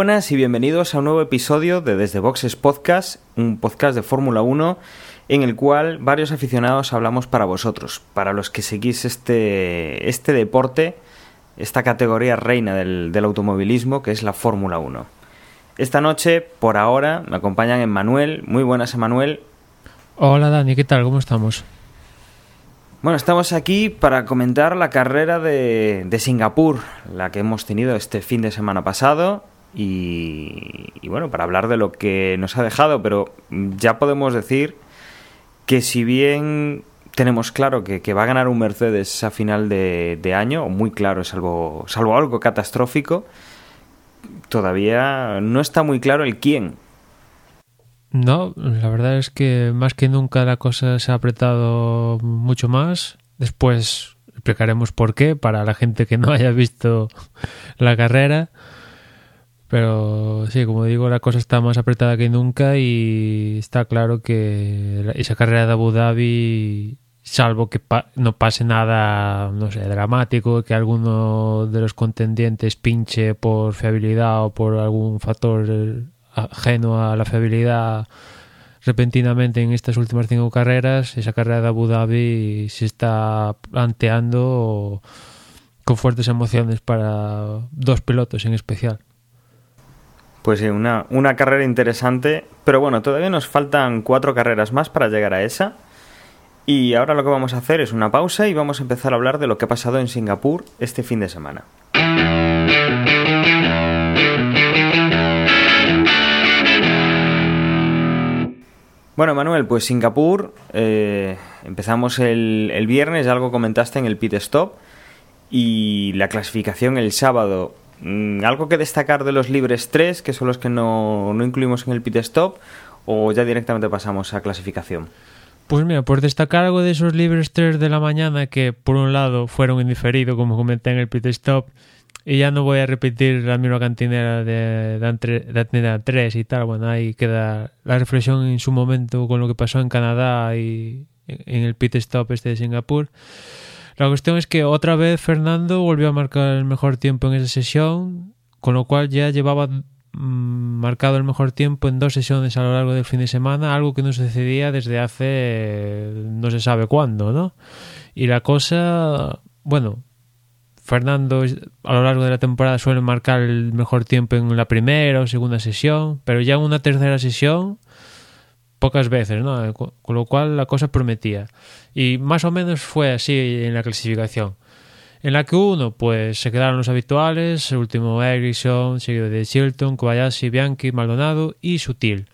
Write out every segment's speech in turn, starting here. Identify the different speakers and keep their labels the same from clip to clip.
Speaker 1: buenas y bienvenidos a un nuevo episodio de Desde Boxes Podcast, un podcast de Fórmula 1 en el cual varios aficionados hablamos para vosotros, para los que seguís este, este deporte, esta categoría reina del, del automovilismo que es la Fórmula 1. Esta noche, por ahora, me acompañan Emanuel. Muy buenas, Emanuel.
Speaker 2: Hola Dani, ¿qué tal? ¿Cómo estamos?
Speaker 1: Bueno, estamos aquí para comentar la carrera de, de Singapur, la que hemos tenido este fin de semana pasado. Y, bueno, para hablar de lo que nos ha dejado, pero ya podemos decir que si bien tenemos claro que, que va a ganar un Mercedes a final de, año, muy claro, salvo, salvo algo catastrófico, todavía no está muy claro el quién.
Speaker 2: No, la verdad es que más que nunca la cosa se ha apretado mucho más. Después explicaremos por qué para la gente que no haya visto la carrera. Pero sí, como digo, la cosa está más apretada que nunca y está claro que esa carrera de Abu Dhabi, salvo que pa no pase nada, no sé, dramático, que alguno de los contendientes pinche por fiabilidad o por algún factor ajeno a la fiabilidad repentinamente en estas últimas cinco carreras, esa carrera de Abu Dhabi se está planteando con fuertes emociones para dos pilotos en especial.
Speaker 1: Pues sí, una, una carrera interesante, pero bueno, todavía nos faltan cuatro carreras más para llegar a esa. Y ahora lo que vamos a hacer es una pausa y vamos a empezar a hablar de lo que ha pasado en Singapur este fin de semana. Bueno, Manuel, pues Singapur, eh, empezamos el, el viernes, algo comentaste en el pit stop, y la clasificación el sábado ¿Algo que destacar de los libres 3, que son los que no, no, incluimos en el pit stop, o ya directamente pasamos a clasificación?
Speaker 2: Pues mira, por destacar algo de esos libres 3 de la mañana, que por un lado fueron indiferidos, como comenté en el pit stop, y ya no voy a repetir la misma cantinera de, de 3 y tal, bueno, ahí queda la reflexión en su momento con lo que pasó en Canadá y en el pit stop este de Singapur. La cuestión es que otra vez Fernando volvió a marcar el mejor tiempo en esa sesión, con lo cual ya llevaba mmm, marcado el mejor tiempo en dos sesiones a lo largo del fin de semana, algo que no sucedía desde hace no se sabe cuándo, ¿no? Y la cosa, bueno, Fernando a lo largo de la temporada suele marcar el mejor tiempo en la primera o segunda sesión, pero ya en una tercera sesión pocas veces, ¿no? Con lo cual la cosa prometía. Y más o menos fue así en la clasificación. En la Q1, pues se quedaron los habituales, el último Ericsson, seguido de Chilton, Kobayashi, Bianchi, Maldonado y Sutil.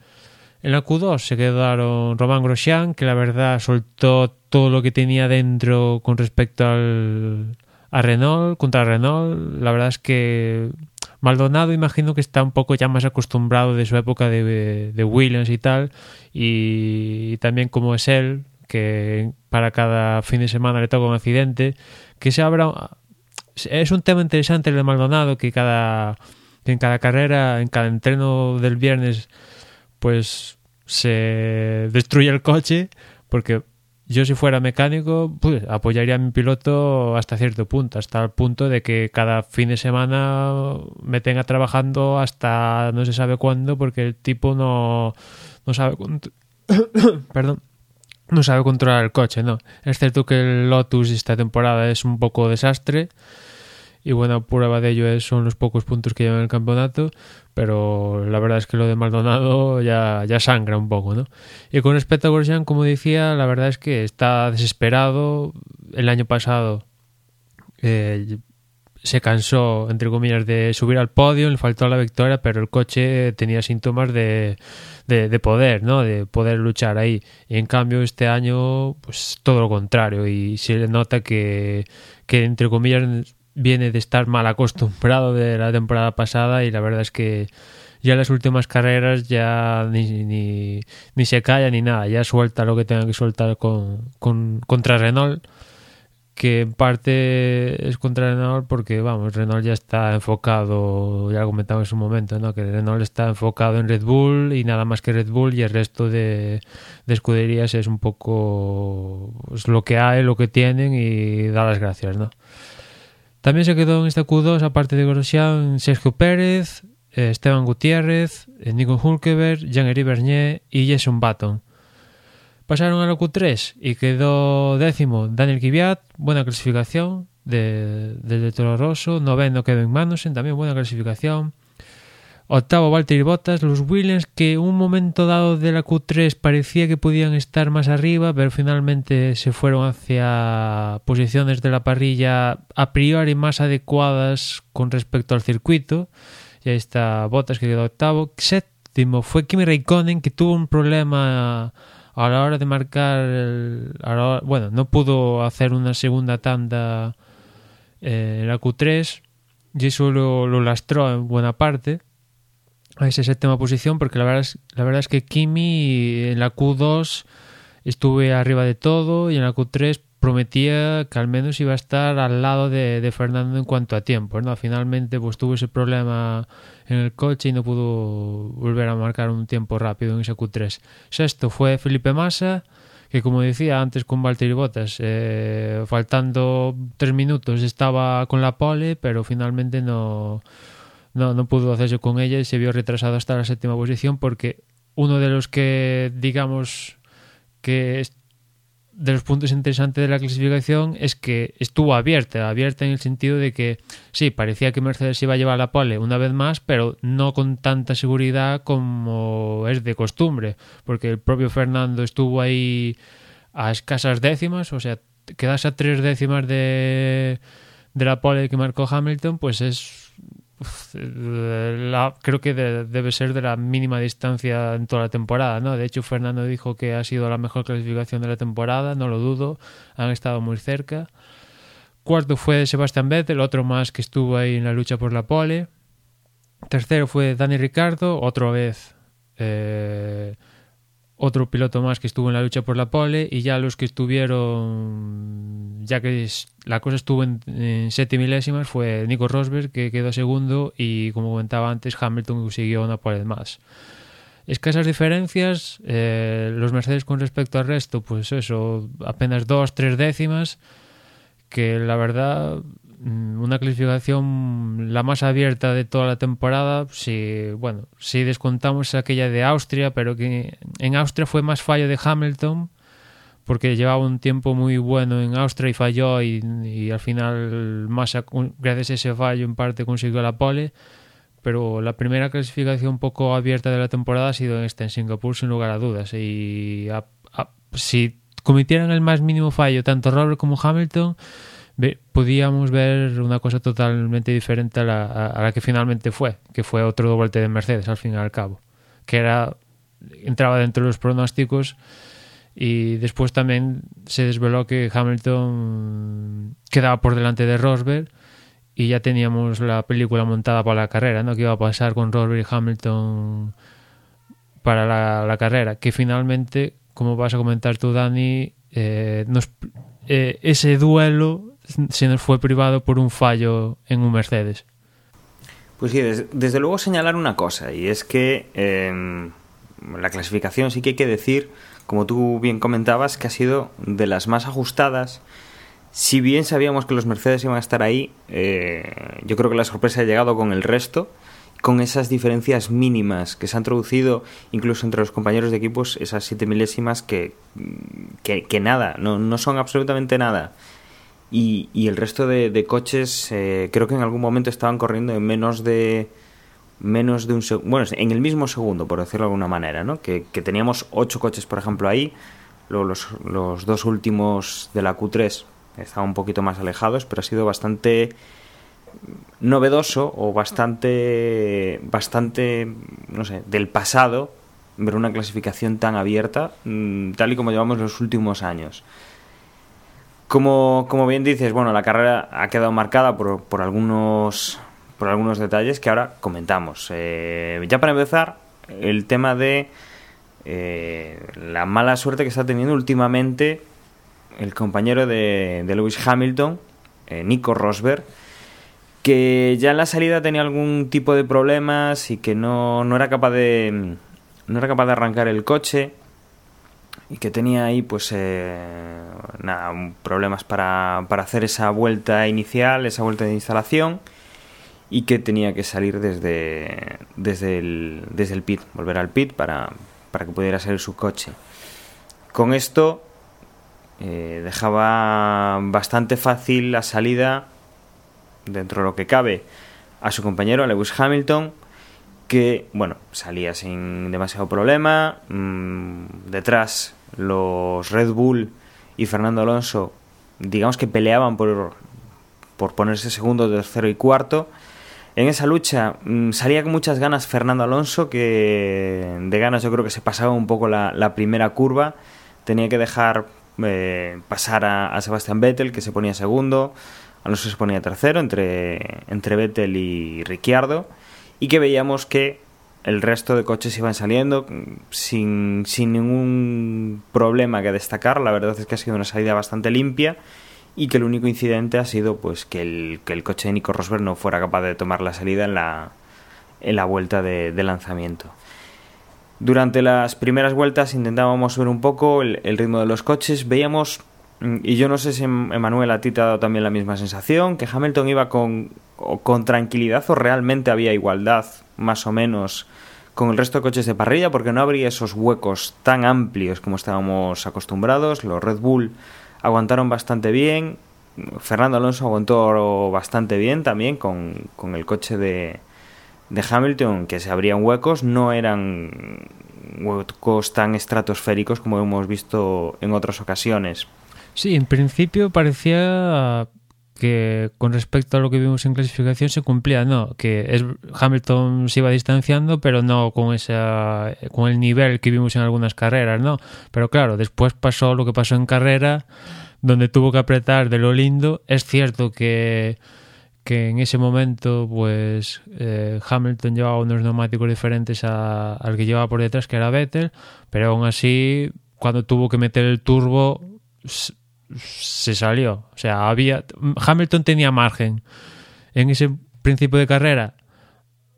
Speaker 2: En la Q2 se quedaron Román Grosjean, que la verdad soltó todo lo que tenía dentro con respecto al, a Renault, contra Renault. La verdad es que Maldonado imagino que está un poco ya más acostumbrado de su época de, Williams y tal, y, también como es él, que para cada fin de semana le toca un accidente, que se abra... Es un tema interesante el de Maldonado, que cada en cada carrera, en cada entreno del viernes, pues se destruye el coche, porque yo si fuera mecánico, pues apoyaría a mi piloto hasta cierto punto, hasta el punto de que cada fin de semana me tenga trabajando hasta no se sabe cuándo, porque el tipo no, no sabe... Perdón no sabe controlar el coche, ¿no? Es cierto que el Lotus esta temporada es un poco desastre y buena prueba de ello es, son los pocos puntos que llevan el campeonato, pero la verdad es que lo de Maldonado ya, ya sangra un poco, ¿no? Y con respecto a Grosjean, como decía, la verdad es que está desesperado. El año pasado eh, se cansó, entre comillas, de subir al podio, le faltó la victoria, pero el coche tenía síntomas de, de, de, poder, ¿no? De poder luchar ahí. Y en cambio este año, pues todo lo contrario. Y se nota que, que entre comillas, viene de estar mal acostumbrado de la temporada pasada y la verdad es que ya en las últimas carreras ya ni, ni, ni se calla ni nada, ya suelta lo que tenga que soltar con, con, contra Renault que en parte es contra Renault porque, vamos, Renault ya está enfocado, ya comentaba en su momento, ¿no? que Renault está enfocado en Red Bull y nada más que Red Bull y el resto de, de escuderías es un poco pues, lo que hay, lo que tienen y da las gracias, ¿no? También se quedó en esta Q2, aparte de Grosjean, Sergio Pérez, eh, Esteban Gutiérrez, eh, Nico Hulkeberg, Jean-Éric Bernier y Jason Button. Pasaron a la Q3 y quedó décimo Daniel Kvyat, buena clasificación de, de Toro Rosso, noveno Kevin Magnussen, también buena clasificación. Octavo Valtteri Bottas, los Williams que un momento dado de la Q3 parecía que podían estar más arriba, pero finalmente se fueron hacia posiciones de la parrilla a priori más adecuadas con respecto al circuito. Y ahí está Bottas que quedó octavo. Séptimo fue Kimi Raikkonen que tuvo un problema a la hora de marcar, el, bueno, no pudo hacer una segunda tanda eh, en la Q3 y eso lo, lo, lastró en buena parte a esa séptima posición porque la verdad es, la verdad es que Kimi en la Q2 estuve arriba de todo y en la Q3 prometía que al menos iba a estar al lado de, de Fernando en cuanto a tiempo. ¿no? Finalmente pues tuvo ese problema en el coche y no pudo volver a marcar un tiempo rápido en ese Q3. Sexto fue Felipe Massa, que como decía antes con Valtteri Bottas, eh, faltando tres minutos estaba con la pole, pero finalmente no, no, no pudo hacerse con ella y se vio retrasado hasta la séptima posición porque uno de los que digamos que de los puntos interesantes de la clasificación es que estuvo abierta, abierta en el sentido de que sí, parecía que Mercedes iba a llevar la pole una vez más, pero no con tanta seguridad como es de costumbre, porque el propio Fernando estuvo ahí a escasas décimas, o sea, quedarse a tres décimas de, de la pole que marcó Hamilton, pues es creo que de, debe ser de la mínima distancia en toda la temporada, ¿no? De hecho, Fernando dijo que ha sido la mejor clasificación de la temporada, no lo dudo, han estado muy cerca. Cuarto fue Sebastián Vettel, otro más que estuvo ahí en la lucha por la pole. Tercero fue Dani Ricardo, otra vez eh, otro piloto más que estuvo en la lucha por la pole y ya los que estuvieron, ya que la cosa estuvo en, en siete milésimas, fue Nico Rosberg que quedó segundo y como comentaba antes Hamilton consiguió una pole más. Escasas diferencias, eh, los Mercedes con respecto al resto, pues eso, apenas dos, tres décimas, que la verdad una clasificación la más abierta de toda la temporada si bueno si descontamos aquella de Austria pero que en Austria fue más fallo de Hamilton porque llevaba un tiempo muy bueno en Austria y falló y, al final Massa gracias a ese fallo en parte consiguió la pole. Pero la primera clasificación poco abierta de la temporada ha sido esta en Singapur sin lugar a dudas. Y si cometieran el más mínimo fallo tanto Robert como Hamilton podíamos ver una cosa totalmente diferente a la, a la, que finalmente fue, que fue otro doblete de Mercedes al fin y al cabo, que era entraba dentro de los pronósticos y después también se desveló que Hamilton quedaba por delante de Rosberg y ya teníamos la película montada para la carrera, ¿no? Que iba a pasar con Rosberg y Hamilton para la, la carrera, que finalmente, como vas a comentar tú, Dani, eh, nos, eh, ese duelo se nos fue privado por un fallo en un Mercedes.
Speaker 1: Pues sí, desde, luego señalar una cosa, y es que eh, la clasificación sí que hay que decir, como tú bien comentabas, que ha sido de las más ajustadas. Si bien sabíamos que los Mercedes iban a estar ahí, eh, yo creo que la sorpresa ha llegado con el resto, con esas diferencias mínimas que se han introducido incluso entre los compañeros de equipos, esas siete milésimas que, que, que nada, no, no son absolutamente nada. Y, y el resto de, de coches eh, creo que en algún momento estaban corriendo en menos de menos de un segundo, bueno, en el mismo segundo, por decirlo de alguna manera, ¿no? Que, que teníamos ocho coches, por ejemplo, ahí, luego los, dos últimos de la Q3 estaban un poquito más alejados, pero ha sido bastante novedoso o bastante, bastante, no sé, del pasado ver una clasificación tan abierta, mm, tal y como llevamos los últimos años. Como, como bien dices, bueno, la carrera ha quedado marcada por, por algunos por algunos detalles que ahora comentamos. Eh, ya para empezar, el tema de eh, la mala suerte que está teniendo últimamente el compañero de, de Lewis Hamilton, eh, Nico Rosberg, que ya en la salida tenía algún tipo de problemas y que no, no era capaz de no era capaz de arrancar el coche y que tenía ahí pues eh, nada, problemas para, para hacer esa vuelta inicial, esa vuelta de instalación y que tenía que salir desde, desde, el, desde el pit, volver al pit para, para que pudiera salir su coche. Con esto eh, dejaba bastante fácil la salida dentro de lo que cabe a su compañero, Lewis Hamilton, que, bueno, salía sin demasiado problema. Mm, detrás los Red Bull y Fernando Alonso, digamos que peleaban por, por ponerse segundo, tercero y cuarto. En esa lucha mm, salía con muchas ganas Fernando Alonso, que de ganas yo creo que se pasaba un poco la, primera curva. Tenía que dejar eh, pasar a, a Sebastián Vettel, que se ponía segundo. Alonso se ponía tercero entre, entre Vettel y Ricciardo y que veíamos que el resto de coches iban saliendo sin, sin ningún problema que destacar. La verdad es que ha sido una salida bastante limpia y que el único incidente ha sido pues que el, que el coche de Nico Rosberg no fuera capaz de tomar la salida en la, en la vuelta de, de lanzamiento. Durante las primeras vueltas intentábamos ver un poco el ritmo de los coches, veíamos y yo no sé si Emanuel a ti te ha dado también la misma sensación, que Hamilton iba con, con tranquilidad o realmente había igualdad, más o menos, con el resto de coches de parrilla, porque no habría esos huecos tan amplios como estábamos acostumbrados. Los Red Bull aguantaron bastante bien, Fernando Alonso aguantó bastante bien también con, con el coche de, de Hamilton, que se abrían huecos, no eran huecos tan estratosféricos como hemos visto en otras ocasiones.
Speaker 2: Sí, en principio parecía que con respecto a lo que vimos en clasificación se cumplía, no, que Hamilton se iba distanciando, pero no con esa con el nivel que vimos en algunas carreras, ¿no? Pero claro, después pasó lo que pasó en carrera, donde tuvo que apretar de lo lindo. Es cierto que que en ese momento pues eh, Hamilton llevaba unos neumáticos diferentes a, al que llevaba por detrás, que era Vettel, pero aún así cuando tuvo que meter el turbo se salió. O sea, había Hamilton tenía margen. En ese principio de carrera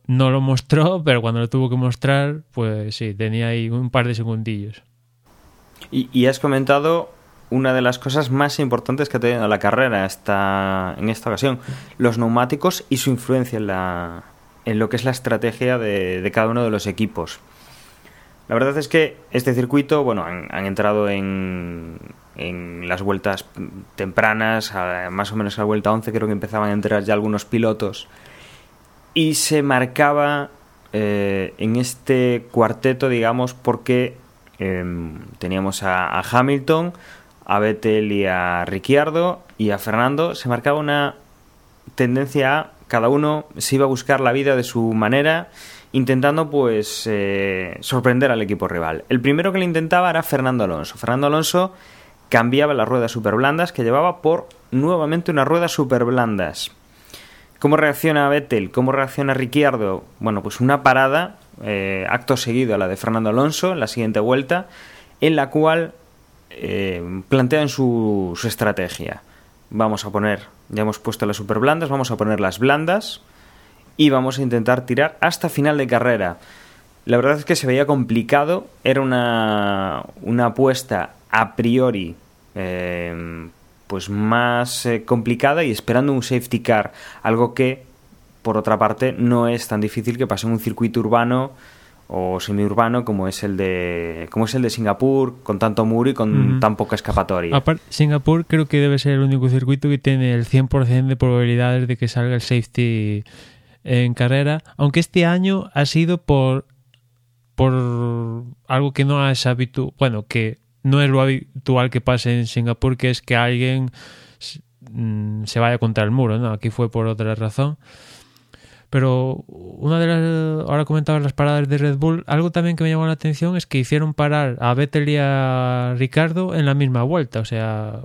Speaker 2: no lo mostró, pero cuando lo tuvo que mostrar, pues sí, tenía ahí un par de segundillos.
Speaker 1: Y, has comentado una de las cosas más importantes que ha tenido la carrera en esta ocasión, los neumáticos y su influencia en, la, en lo que es la estrategia de, de cada uno de los equipos. La verdad es que este circuito, bueno, han, han entrado en, en las vueltas tempranas, más o menos a la vuelta 11 creo que empezaban a entrar ya algunos pilotos y se marcaba eh, en este cuarteto, digamos, porque eh, teníamos a, a, Hamilton, a Vettel y a Ricciardo y a Fernando, se marcaba una tendencia a cada uno se iba a buscar la vida de su manera intentando pues eh, sorprender al equipo rival. El primero que lo intentaba era Fernando Alonso. Fernando Alonso cambiaba las ruedas super blandas que llevaba por nuevamente unas ruedas super blandas. ¿Cómo reacciona Vettel? ¿Cómo reacciona Ricciardo? Bueno, pues una parada, eh, acto seguido a la de Fernando Alonso, en la siguiente vuelta, en la cual eh, plantean su, su, estrategia. Vamos a poner, ya hemos puesto las super blandas, vamos a poner las blandas y vamos a intentar tirar hasta final de carrera. La verdad es que se veía complicado, era una, una apuesta a priori eh, pues más eh, complicada y esperando un safety car, algo que por otra parte no es tan difícil que pase en un circuito urbano o semiurbano como es el de como es el de Singapur con tanto muro y con uh -huh. tan poca escapatoria.
Speaker 2: Aparte, Singapur creo que debe ser el único circuito que tiene el 100% de probabilidades de que salga el safety en carrera, aunque este año ha sido por por algo que no es habitual, bueno, que no es lo habitual que pase en Singapur, que es que alguien mm, se vaya contra el muro, ¿no? Aquí fue por otra razón. Pero una de las. Ahora comentaba las paradas de Red Bull. Algo también que me llamó la atención es que hicieron parar a Vettel y a Ricardo en la misma vuelta. O sea,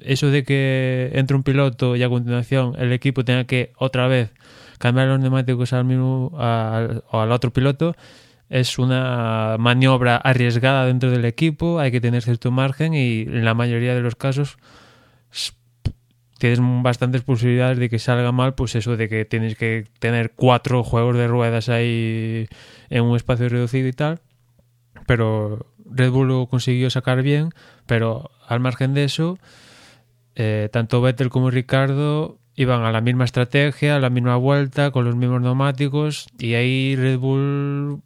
Speaker 2: eso de que entre un piloto y a continuación el equipo tenga que otra vez cambiar los neumáticos al mismo al, al otro piloto es una maniobra arriesgada dentro del equipo, hay que tener cierto margen y en la mayoría de los casos tienes bastantes posibilidades de que salga mal, pues eso de que tienes que tener cuatro juegos de ruedas ahí en un espacio reducido y tal. Pero Red Bull lo consiguió sacar bien, pero al margen de eso, eh, tanto Vettel como Ricardo iban a la misma estrategia, a la misma vuelta, con los mismos neumáticos, y ahí Red Bull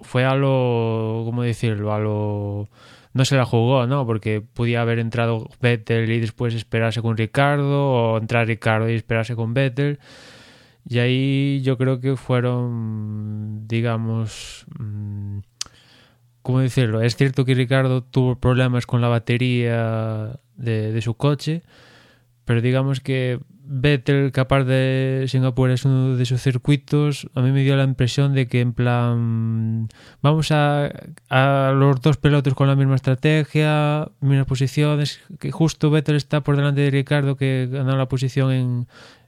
Speaker 2: fue a lo, ¿cómo decirlo? A lo no se la jugó, ¿no? Porque podía haber entrado Vettel y después esperarse con Ricardo, o entrar Ricardo y esperarse con Vettel. Y ahí yo creo que fueron, digamos, mm, ¿cómo decirlo? Es cierto que Ricardo tuvo problemas con la batería de, de su coche, pero digamos que Vettel, aparte de Singapur es uno de sus circuitos, a mí me dio la impresión de que en plan vamos a, los dos pilotos con la misma estrategia, mismas posiciones, que justo Vettel está por delante de Ricardo que ganó la posición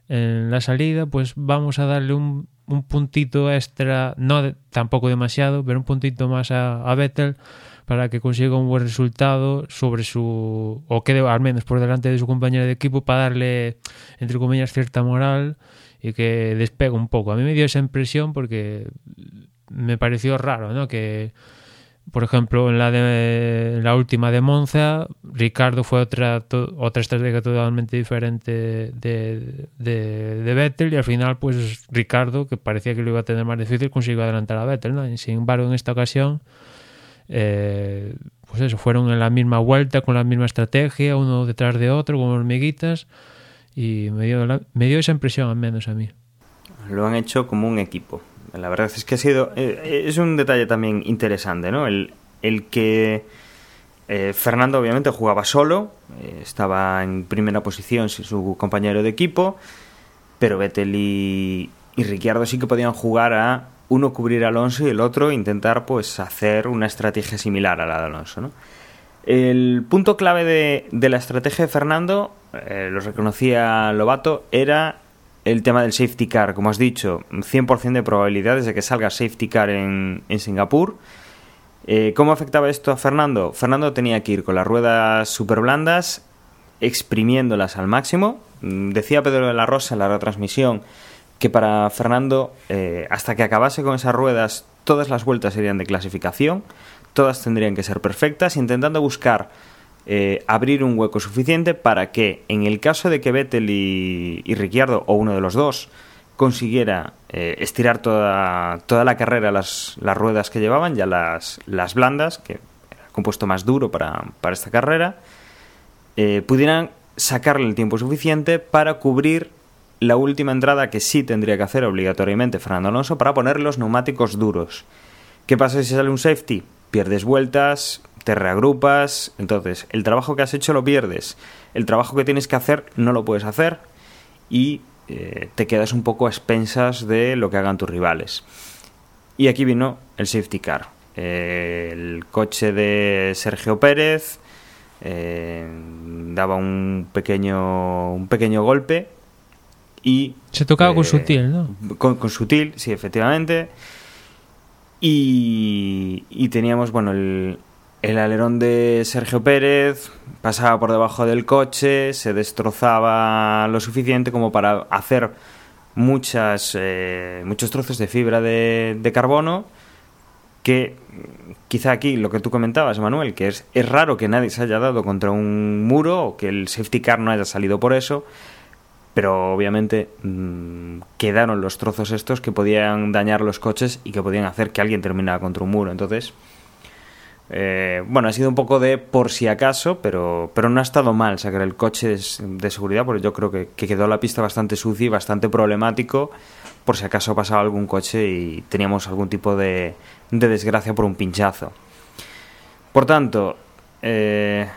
Speaker 2: en, la salida, pues vamos a darle un, un puntito extra, no de, tampoco demasiado, pero un puntito más a, a Vettel para que consiga un buen resultado sobre su o quede al menos por delante de su compañero de equipo para darle entre comillas cierta moral y que despegue un poco. A mí me dio esa impresión porque me pareció raro, ¿no? Que por ejemplo, en la de en la última de Monza, Ricardo fue otra otra estrategia totalmente diferente de, de, de, Vettel y al final, pues Ricardo, que parecía que lo iba a tener más difícil, consiguió adelantar a Vettel. ¿no? Y sin embargo, en esta ocasión, eh, pues eso, fueron en la misma vuelta, con la misma estrategia, uno detrás de otro, como hormiguitas, y me dio, me dio esa impresión al menos a mí.
Speaker 1: Lo han hecho como un equipo. La verdad es que ha sido. Eh, es un detalle también interesante, ¿no? El, el que. Eh, Fernando obviamente jugaba solo, eh, estaba en primera posición sin su compañero de equipo, pero Vettel y, y Ricciardo sí que podían jugar a uno cubrir a Alonso y el otro intentar pues hacer una estrategia similar a la de Alonso. El punto clave de, de, la estrategia de Fernando, eh, lo reconocía Lobato, era el tema del safety car. Como has dicho, 100% de probabilidades de que salga safety car en, en Singapur. Eh, ¿Cómo afectaba esto a Fernando? Fernando tenía que ir con las ruedas super blandas, exprimiéndolas al máximo. Decía Pedro de la Rosa en la retransmisión que para Fernando, eh, hasta que acabase con esas ruedas, todas las vueltas serían de clasificación, todas tendrían que ser perfectas, intentando buscar eh, abrir un hueco suficiente para que, en el caso de que Vettel y, Ricciardo, o uno de los dos, consiguiera eh, estirar toda, toda la carrera las, las ruedas que llevaban, ya las, las blandas, que era el compuesto más duro para, para esta carrera, pudieran sacarle el tiempo suficiente para cubrir la última entrada que sí tendría que hacer obligatoriamente Fernando Alonso para poner los neumáticos duros. ¿Qué pasa si sale un safety? Pierdes vueltas, te reagrupas, entonces el trabajo que has hecho lo pierdes, el trabajo que tienes que hacer no lo puedes hacer y eh, te quedas un poco a expensas de lo que hagan tus rivales. Y aquí vino el safety car. Eh, el coche de Sergio Pérez eh, daba un pequeño, un pequeño golpe y
Speaker 2: se tocaba eh, con sutil, ¿no?
Speaker 1: Con, con, sutil, sí, efectivamente. Y, y teníamos, bueno, el, el, alerón de Sergio Pérez pasaba por debajo del coche, se destrozaba lo suficiente como para hacer muchas, eh, muchos trozos de fibra de, de, carbono que quizá aquí lo que tú comentabas, Manuel, que es, es raro que nadie se haya dado contra un muro o que el safety car no haya salido por eso pero obviamente mmm, quedaron los trozos estos que podían dañar los coches y que podían hacer que alguien terminara contra un muro. Entonces, eh, bueno, ha sido un poco de por si acaso, pero, pero no ha estado mal sacar el coche de, seguridad, porque yo creo que, que, quedó la pista bastante sucia y bastante problemático, por si acaso pasaba algún coche y teníamos algún tipo de, de desgracia por un pinchazo. Por tanto, eh,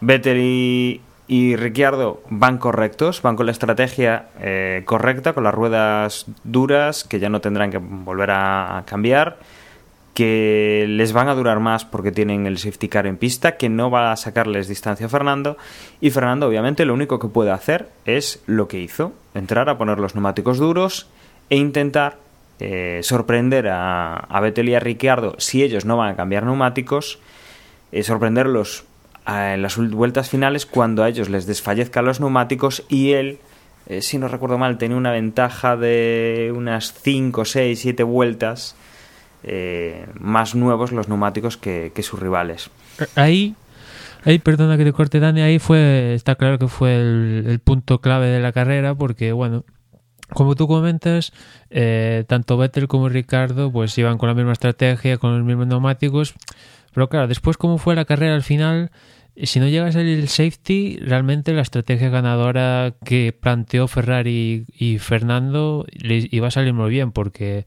Speaker 1: Vettel y, y Ricciardo van correctos, van con la estrategia eh, correcta, con las ruedas duras, que ya no tendrán que volver a cambiar, que les van a durar más porque tienen el safety car en pista, que no va a sacarles distancia a Fernando, y Fernando obviamente lo único que puede hacer es lo que hizo, entrar a poner los neumáticos duros e intentar eh, sorprender a, a Vettel y a Ricciardo si ellos no van a cambiar neumáticos, eh, sorprenderlos en las vueltas finales cuando a ellos les desfallezcan los neumáticos y él, eh, si no recuerdo mal, tenía una ventaja de unas 5, 6, 7 vueltas eh, más nuevos los neumáticos que, sus rivales.
Speaker 2: Ahí, ahí, perdona que te corte, Dani, ahí fue, está claro que fue el, el punto clave de la carrera, porque, bueno, como tú comentas, eh, tanto Vettel como Ricardo, pues iban con la misma estrategia, con los mismos neumáticos, pero claro, después como fue la carrera al final, eh, si no llega a salir el safety, realmente la estrategia ganadora que planteó Ferrari y Fernando iba a salir muy bien, porque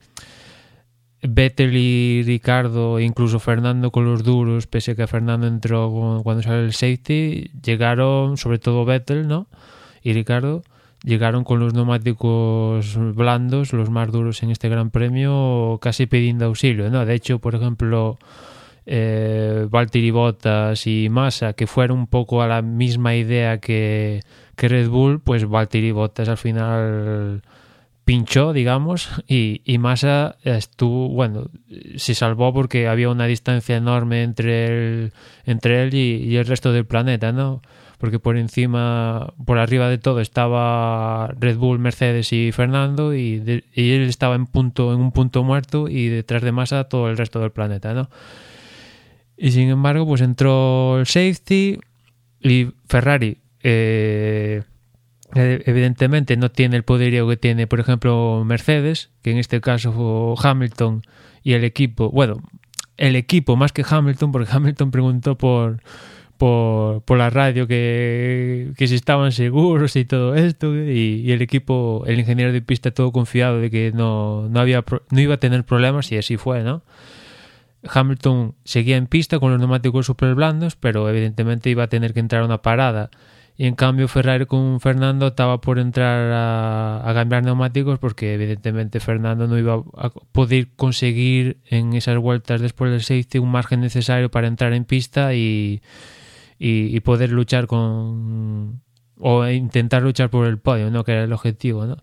Speaker 2: Vettel y Ricardo, incluso Fernando con los duros, pese a que Fernando entró cu- cuando sale el safety, llegaron, sobre todo Vettel, ¿no? Y Ricardo, llegaron con los neumáticos blandos, los más duros en este Gran Premio, casi pidiendo auxilio, ¿no? De hecho, por ejemplo, eh, Valtteri Bottas y Massa, que fueron un poco a la misma idea que, Red Bull, pues Valtteri Bottas al final pinchó, digamos, y, y Massa estuvo, bueno, se salvó porque había una distancia enorme entre él, y, el resto del planeta, ¿no? Porque por encima, por arriba de todo estaba Red Bull, Mercedes y Fernando y, y él estaba en punto en un punto muerto y detrás de Massa todo el resto del planeta, ¿no? Y sin embargo, pues entró el safety y Ferrari eh, eh, evidentemente no tiene el poderío que tiene, por ejemplo, Mercedes, que en este caso fue Hamilton y el equipo, bueno, el equipo más que Hamilton, porque Hamilton preguntó por, por, por la radio que, que si estaban seguros y todo esto, y, y el equipo, el ingeniero de pista todo confiado de que no, no, había, no iba a tener problemas y así fue, ¿no? Hamilton seguía en pista con los neumáticos super blandos, pero evidentemente iba a tener que entrar a una parada. Y en cambio Ferrari con Fernando estaba por entrar a, cambiar neumáticos porque evidentemente Fernando no iba a poder conseguir en esas vueltas después del safety un margen necesario para entrar en pista y, y, y poder luchar con o intentar luchar por el podio, ¿no? que era el objetivo, ¿no?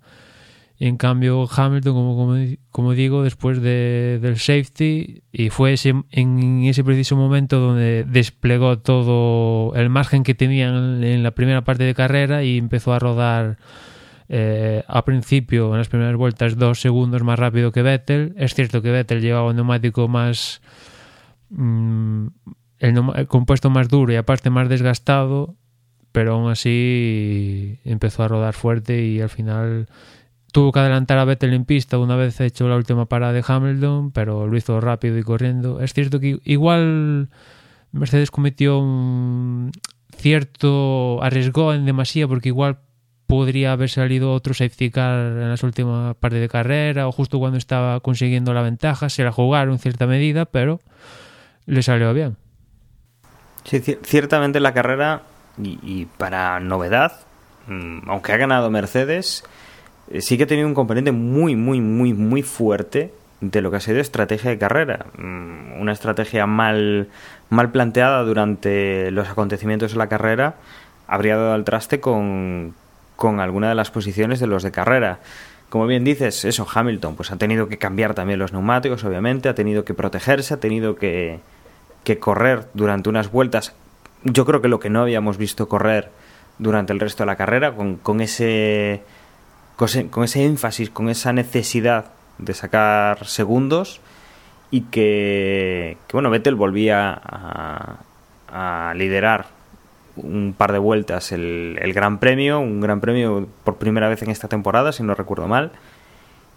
Speaker 2: En cambio Hamilton, como, digo, después de, del safety, y fue en ese preciso momento donde desplegó todo el margen que tenía en, la primera parte de carrera y empezó a rodar eh, a principio, en las primeras vueltas, dos segundos más rápido que Vettel. Es cierto que Vettel llevaba un neumático más... mm, el, el compuesto más duro y aparte más desgastado, pero aún así empezó a rodar fuerte y al final tuvo que adelantar a Vettel en pista una vez hecho la última parada de Hamilton, pero lo hizo rápido y corriendo. Es cierto que igual Mercedes cometió un cierto arriesgó en demasía porque igual podría haber salido otro safety car en las últimas parte de carrera o justo cuando estaba consiguiendo la ventaja, se la jugaron en cierta medida, pero le salió bien.
Speaker 1: Sí, ci- ciertamente la carrera, y, para novedad, mm, aunque ha ganado Mercedes, sí que ha tenido un componente muy, muy, muy, muy fuerte de lo que ha sido estrategia de carrera. Mm, Una estrategia mal, mal planteada durante los acontecimientos de la carrera habría dado al traste con, con alguna de las posiciones de los de carrera. Como bien dices, eso, Hamilton, pues ha tenido que cambiar también los neumáticos, obviamente, ha tenido que protegerse, ha tenido que, que correr durante unas vueltas. Yo creo que lo que no habíamos visto correr durante el resto de la carrera, con, con ese, con ese, énfasis, con esa necesidad de sacar segundos y que, bueno, Vettel volvía a, liderar un par de vueltas el, el Gran Premio, un Gran Premio por primera vez en esta temporada, si no recuerdo mal,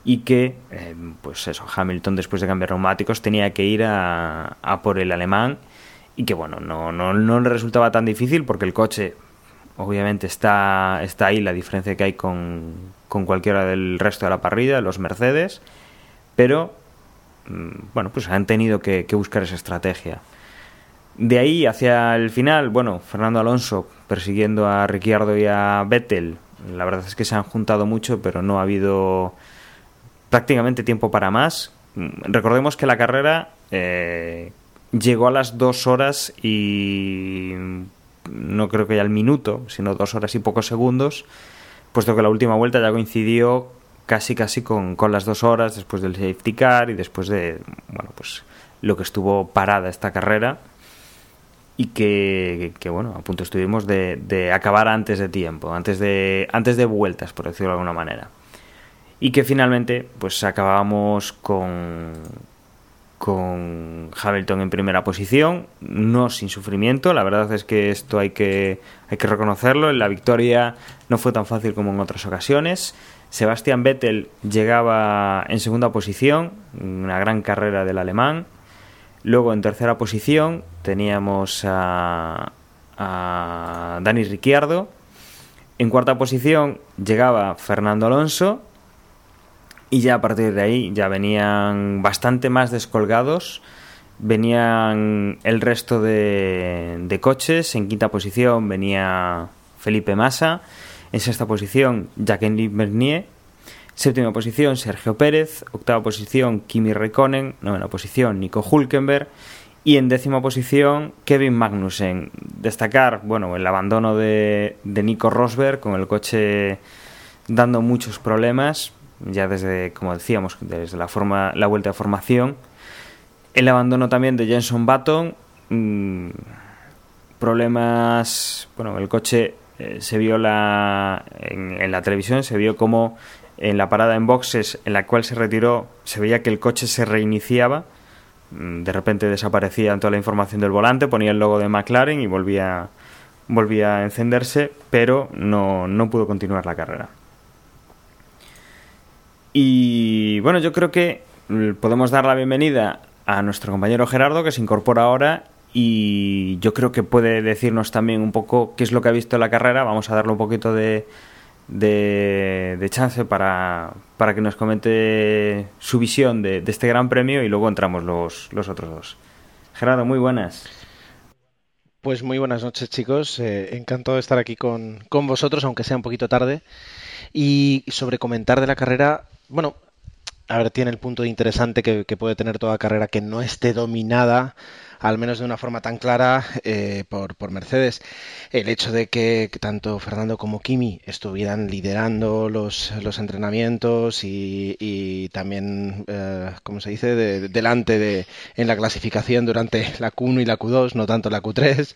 Speaker 1: y que, eh, pues eso, Hamilton después de cambiar neumáticos tenía que ir a, a por el alemán y que bueno, no, no, no le resultaba tan difícil porque el coche obviamente está, está ahí la diferencia que hay con, con cualquiera del resto de la parrilla, los Mercedes, pero mm, bueno, pues han tenido que, buscar esa estrategia. De ahí hacia el final, bueno, Fernando Alonso persiguiendo a Ricciardo y a Vettel, la verdad es que se han juntado mucho, pero no ha habido prácticamente tiempo para más. Mm, Recordemos que la carrera eh, llegó a las dos horas y no creo que ya al minuto, sino dos horas y pocos segundos, puesto que la última vuelta ya coincidió casi casi con, con las dos horas después del safety car y después de bueno pues lo que estuvo parada esta carrera. Y que, que, bueno a punto estuvimos de, de, acabar antes de tiempo antes de antes de vueltas por decirlo de alguna manera. Y que finalmente pues acabábamos con con Hamilton en primera posición, no sin sufrimiento, la verdad es que esto hay que, hay que reconocerlo, la victoria no fue tan fácil como en otras ocasiones, Sebastian Vettel llegaba en segunda posición, una gran carrera del alemán, luego en tercera posición teníamos a, a Dani Ricciardo, en cuarta posición llegaba Fernando Alonso, y ya a partir de ahí ya venían bastante más descolgados. Venían el resto de, de coches. En quinta posición venía Felipe Massa. En sexta posición, Jacqueline Bernier. Séptima posición, Sergio Pérez. Octava posición, Kimi Raikkonen. Novena posición, Nico Hulkenberg. Y en décima posición, Kevin Magnussen. Destacar, bueno, el abandono de, de Nico Rosberg con el coche dando muchos problemas ya desde, como decíamos, desde la, forma, la vuelta de formación. El abandono también de Jenson Button. Mmm, problemas. Bueno, el coche eh, se vio la, en, en, la televisión, se vio como en la parada en boxes en la cual se retiró, se veía que el coche se reiniciaba. De repente desaparecía toda la información del volante, ponía el logo de McLaren y volvía, volvía a encenderse, pero no, no pudo continuar la carrera. Y bueno, yo creo que podemos dar la bienvenida a nuestro compañero Gerardo que se incorpora ahora y yo creo que puede decirnos también un poco qué es lo que ha visto la carrera. Vamos a darle un poquito de, de, chance para, para, que nos comente su visión de, de, este gran premio y luego entramos los, los otros dos. Gerardo, muy buenas.
Speaker 3: Pues muy buenas noches chicos, eh, encantado de estar aquí con, con vosotros, aunque sea un poquito tarde. Y sobre comentar de la carrera, bueno, a ver, tiene el punto interesante que, puede tener toda carrera que no esté dominada, al menos de una forma tan clara, eh, por, por, Mercedes. El hecho de que tanto Fernando como Kimi estuvieran liderando los, los entrenamientos y, y también, eh, como se dice, de, delante de, en la clasificación durante la Q1 y la Q2, no tanto la Q3,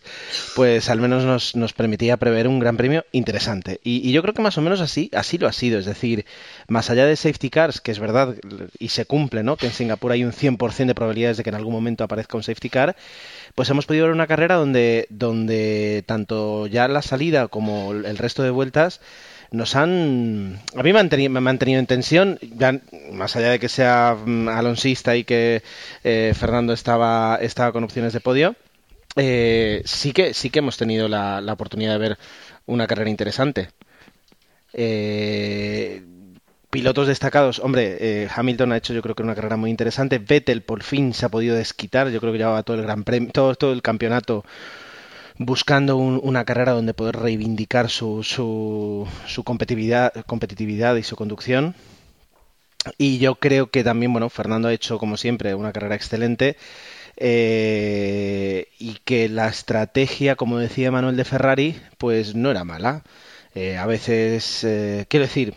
Speaker 3: pues al menos nos, nos permitía prever un gran premio interesante. Y, y yo creo que más o menos así, así lo ha sido. Es decir, más allá de safety cars, que es verdad y se cumple, ¿no? Que en Singapur hay un 100% de probabilidades de que en algún momento aparezca un safety car, pues hemos podido ver una carrera donde, donde tanto ya la salida como el resto de vueltas nos han a mí me han, tenido, me han mantenido en tensión ya, más allá de que sea um, alonsista y que eh, Fernando estaba estaba con opciones de podio eh, sí que sí que hemos tenido la, la oportunidad de ver una carrera interesante. Eh, Pilotos destacados, hombre, eh, Hamilton ha hecho yo creo que una carrera muy interesante. Vettel por fin se ha podido desquitar, yo creo que llevaba todo el gran premio, todo, todo el campeonato buscando un, una carrera donde poder reivindicar su, su, su competitividad, competitividad y su conducción. Y yo creo que también, bueno, Fernando ha hecho como siempre una carrera excelente. Eh, y que la estrategia, como decía Manuel de Ferrari, pues no era mala. Eh, a veces, eh, quiero decir,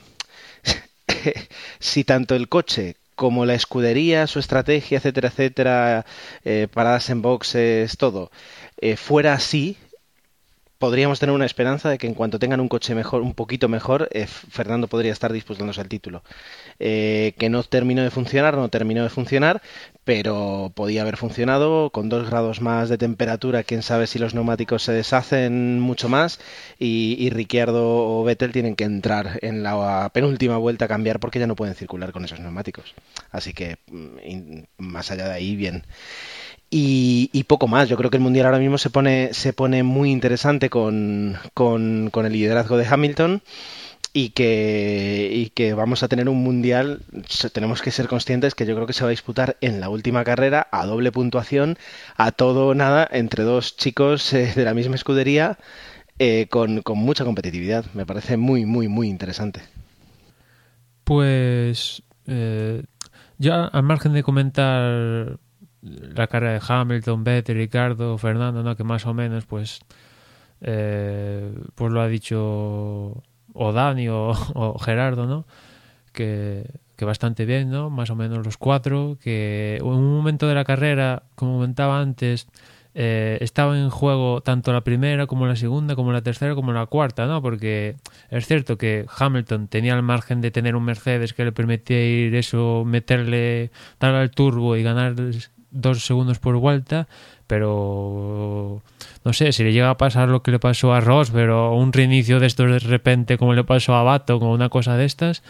Speaker 3: si tanto el coche como la escudería, su estrategia, etcétera, etcétera, eh, paradas en boxes, todo, eh, fuera así, podríamos tener una esperanza de que en cuanto tengan un coche mejor, un poquito mejor, eh, Fernando podría estar disputándose al título. Eh, que no terminó de funcionar, no terminó de funcionar, pero podía haber funcionado con dos grados más de temperatura. Quién sabe si los neumáticos se deshacen mucho más y, y Ricciardo o Vettel tienen que entrar en la penúltima vuelta a cambiar porque ya no pueden circular con esos neumáticos. Así que mm, más allá de ahí, bien. Y, poco más. Yo creo que el Mundial ahora mismo se pone, se pone muy interesante con, con, con el liderazgo de Hamilton y que, y que vamos a tener un Mundial. Tenemos que ser conscientes que yo creo que se va a disputar en la última carrera a doble puntuación, a todo o nada, entre dos chicos eh, de la misma escudería. Eh, con, con mucha competitividad. Me parece muy, muy, muy interesante.
Speaker 2: Pues eh, ya al margen de comentar la carrera de Hamilton, Vettel, Ricardo, Fernando, ¿no? que más o menos pues, eh, pues lo ha dicho o Dani o, o, Gerardo, ¿no? que, bastante bien, ¿no? Más o menos los cuatro, que en un momento de la carrera, como comentaba antes, eh, estaba en juego tanto la primera como la segunda, como la tercera, como la cuarta, ¿no? Porque es cierto que Hamilton tenía el margen de tener un Mercedes que le permitía ir eso, meterle, darle al turbo y ganar dos segundos por vuelta, pero no sé, si le llega a pasar lo que le pasó a Ross, pero un reinicio de estos de repente, como le pasó a Bato, con una cosa de estas,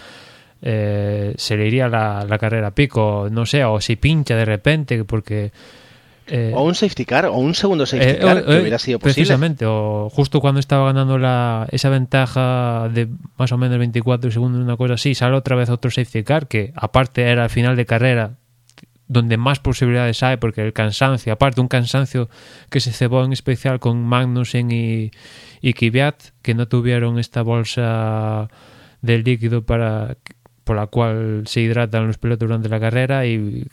Speaker 2: eh, se le iría la, la carrera a pico, no sé, o si pincha de repente, porque
Speaker 3: eh, o un safety car, o un segundo safety eh, car, que hubiera sido posible.
Speaker 2: Precisamente, o justo cuando estaba ganando la, esa ventaja de más o menos 24 segundos, una cosa así, sale otra vez otro safety car, que aparte era al final de carrera, donde más posibilidades hay, porque el cansancio, aparte un cansancio que se cebó en especial con Magnussen y, y Kvyat, que no tuvieron esta bolsa de líquido para por la cual se hidratan los pilotos durante la carrera y,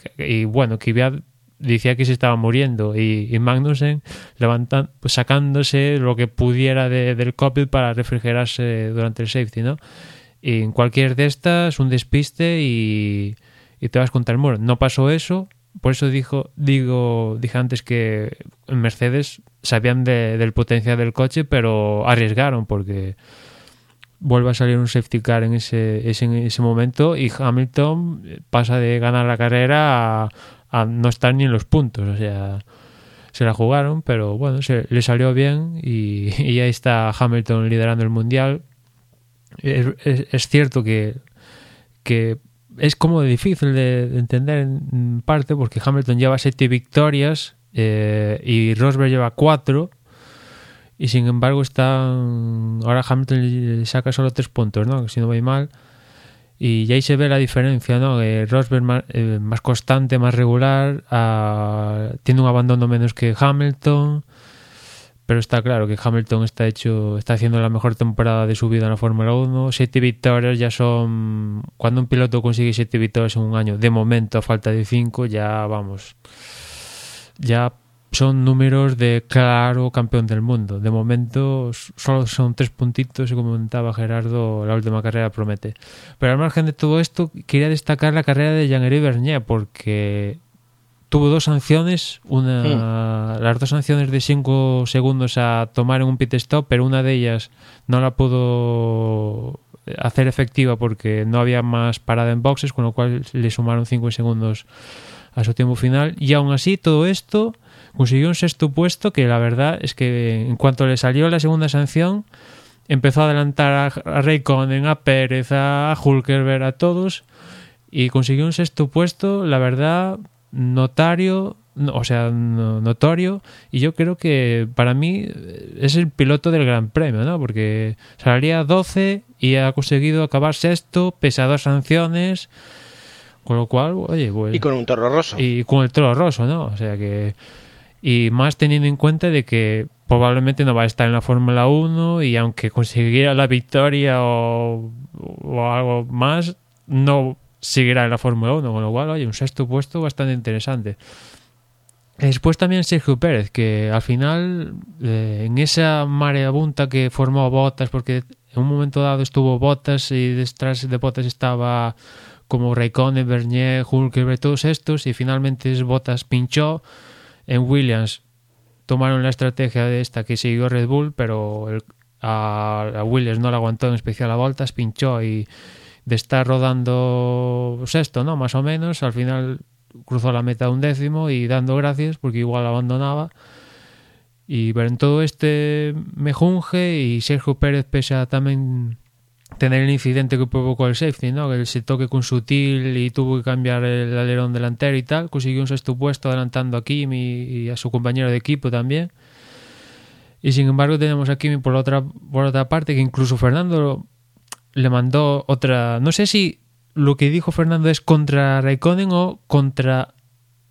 Speaker 2: bueno, Kvyat decía que se estaba muriendo y, Magnussen levantan, pues sacándose lo que pudiera del cockpit para refrigerarse durante el safety, ¿no? En cualquier de estas, un despiste y, te vas contra el muro. No pasó eso, por eso dijo, digo, dije antes que en Mercedes sabían del potencial del coche, pero arriesgaron porque vuelve a salir un safety car en ese, ese, en ese momento y Hamilton pasa de ganar la carrera a a no estar ni en los puntos. O sea, se la jugaron, pero bueno, le salió bien y, y ahí está Hamilton liderando el mundial. Es, es, cierto que, que es como difícil de, entender en parte porque Hamilton lleva siete victorias eh, y Rosberg lleva cuatro y sin embargo están ahora Hamilton le saca solo tres puntos, ¿no? Si no voy mal y ahí se ve la diferencia, ¿no? Eh, Rosberg más, más, constante, más regular, uh, tiene un abandono menos que Hamilton, pero está claro que Hamilton está hecho, está haciendo la mejor temporada de su vida en la Fórmula 1. Siete victorias ya son, cuando un piloto consigue siete victorias en un año, de momento a falta de cinco, ya vamos, ya son números de claro campeón del mundo. De momento solo son tres puntitos y como comentaba Gerardo, la última carrera promete. Pero al margen de todo esto, quería destacar la carrera de Jean-Éric Bernier porque tuvo dos sanciones, una, las dos sanciones de cinco segundos a tomar en un pit stop, pero una de ellas no la pudo hacer efectiva porque no había más parada en boxes, con lo cual le sumaron cinco segundos a su tiempo final. Y aún así, todo esto consiguió un sexto puesto que la verdad es que en cuanto le salió la segunda sanción, empezó a adelantar a, a Raikkonen, a Pérez, a Hulkerberg, a todos y consiguió un sexto puesto, la verdad, notario, o sea, notorio y yo creo que para mí es el piloto del Gran Premio, ¿no? Porque salía 12 y ha conseguido acabar sexto, pese a dos sanciones, con lo cual, oye, pues...
Speaker 3: Y con un toro roso.
Speaker 2: Y con el toro roso, ¿no? O sea que y más teniendo en cuenta de que probablemente no va a estar en la Fórmula 1 y aunque consiguiera la victoria o, algo más, no seguirá en la Fórmula 1, con lo cual, oye, un sexto puesto bastante interesante. Después también Sergio Pérez, que al final, eh, en esa marea bunta que formó Botas, porque en un momento dado estuvo Botas y detrás de Botas estaba como Raikkonen, Bernier, Hulkenberg, todos estos, y finalmente Botas pinchó en Williams tomaron la estrategia de esta que siguió Red Bull, pero a, Williams no le aguantó en especial a voltas, pinchó y de estar rodando sexto, ¿no? Más o menos, al final cruzó la meta un décimo y dando gracias porque igual abandonaba. Y en todo este mejunje y Sergio Pérez pese a también tener el incidente que provocó el safety, ¿no? Que se toque con sutil y tuvo que cambiar el alerón delantero y tal. Consiguió un sexto puesto adelantando a Kimi y a su compañero de equipo también. Y sin embargo tenemos a Kimi por otra, por otra parte que incluso Fernando le mandó otra... No sé si lo que dijo Fernando es contra Raikkonen o contra...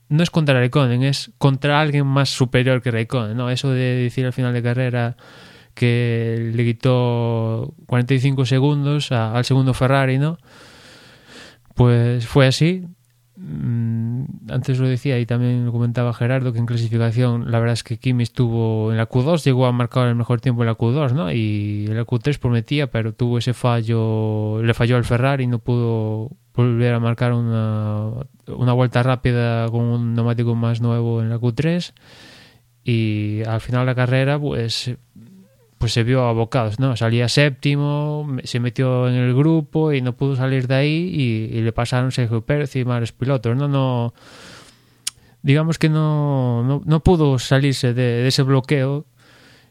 Speaker 2: No es contra Raikkonen, es contra alguien más superior que Raikkonen, ¿no? Eso de decir al final de carrera que le quitó 45 segundos al segundo Ferrari, ¿no? Pues fue así. Mm, antes lo decía y también lo comentaba Gerardo que en clasificación la verdad es que Kimi estuvo en la Q2, llegó a marcar el mejor tiempo en la Q2, ¿no? Y en la Q3 prometía, pero tuvo ese fallo, le falló al Ferrari y no pudo volver a marcar una, una vuelta rápida con un neumático más nuevo en la Q3 y al final de la carrera pues pues se vio abocado, ¿no? Salía séptimo, se metió en el grupo y no pudo salir de ahí y, le pasaron Sergio Pérez y varios pilotos, ¿no? no digamos que no, no, no pudo salirse de, ese bloqueo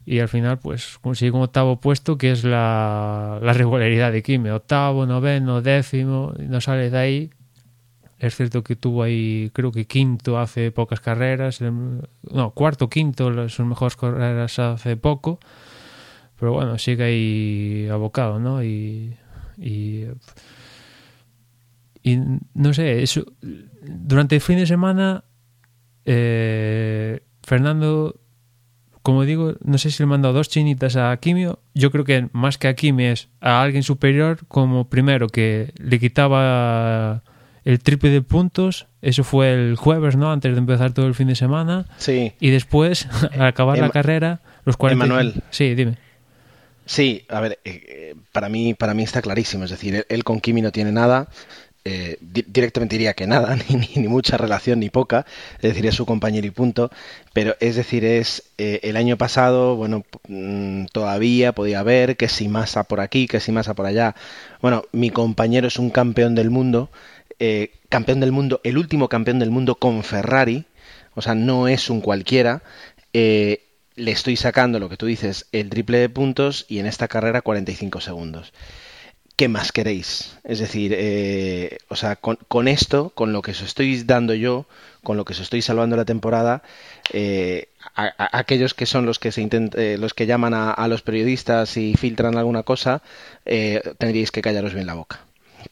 Speaker 2: y al final pues consiguió un octavo puesto que es la, la regularidad de Kimi, octavo, noveno, décimo, y no sale de ahí. Es cierto que tuvo ahí, creo que quinto hace pocas carreras, no, cuarto, quinto, sus mejores carreras hace poco pero bueno, sigue ahí abocado, ¿no? Y, y, no sé, eso, durante el fin de semana, eh, Fernando, como digo, no sé si le mandado dos chinitas a Quimio, yo creo que más que a Quimio es a alguien superior, como primero que le quitaba el triple de puntos, eso fue el jueves, ¿no? Antes de empezar todo el fin de semana.
Speaker 3: Sí.
Speaker 2: Y después, al acabar la carrera, los 40...
Speaker 3: Emanuel.
Speaker 2: Sí, dime.
Speaker 3: Sí, a ver, eh, eh, para mí para mí está clarísimo. Es decir, él con Kimi no tiene nada. Eh, directamente diría que nada, ni, ni, mucha relación ni poca, es decir, es su compañero y punto, pero es decir, es el año pasado, bueno, mm, todavía podía haber que si masa por aquí, que si masa por allá. Bueno, mi compañero es un campeón del mundo, campeón del mundo, el último campeón del mundo con Ferrari, o sea, no es un cualquiera, le estoy sacando lo que tú dices, el triple de puntos y en esta carrera 45 segundos. ¿Qué más queréis? Es decir, eh, o sea, con, esto, con lo que os estoy dando yo, con lo que os estoy salvando la temporada, eh, a, aquellos que son los que se eh, los que llaman a, los periodistas y filtran alguna cosa, tendríais que callaros bien la boca.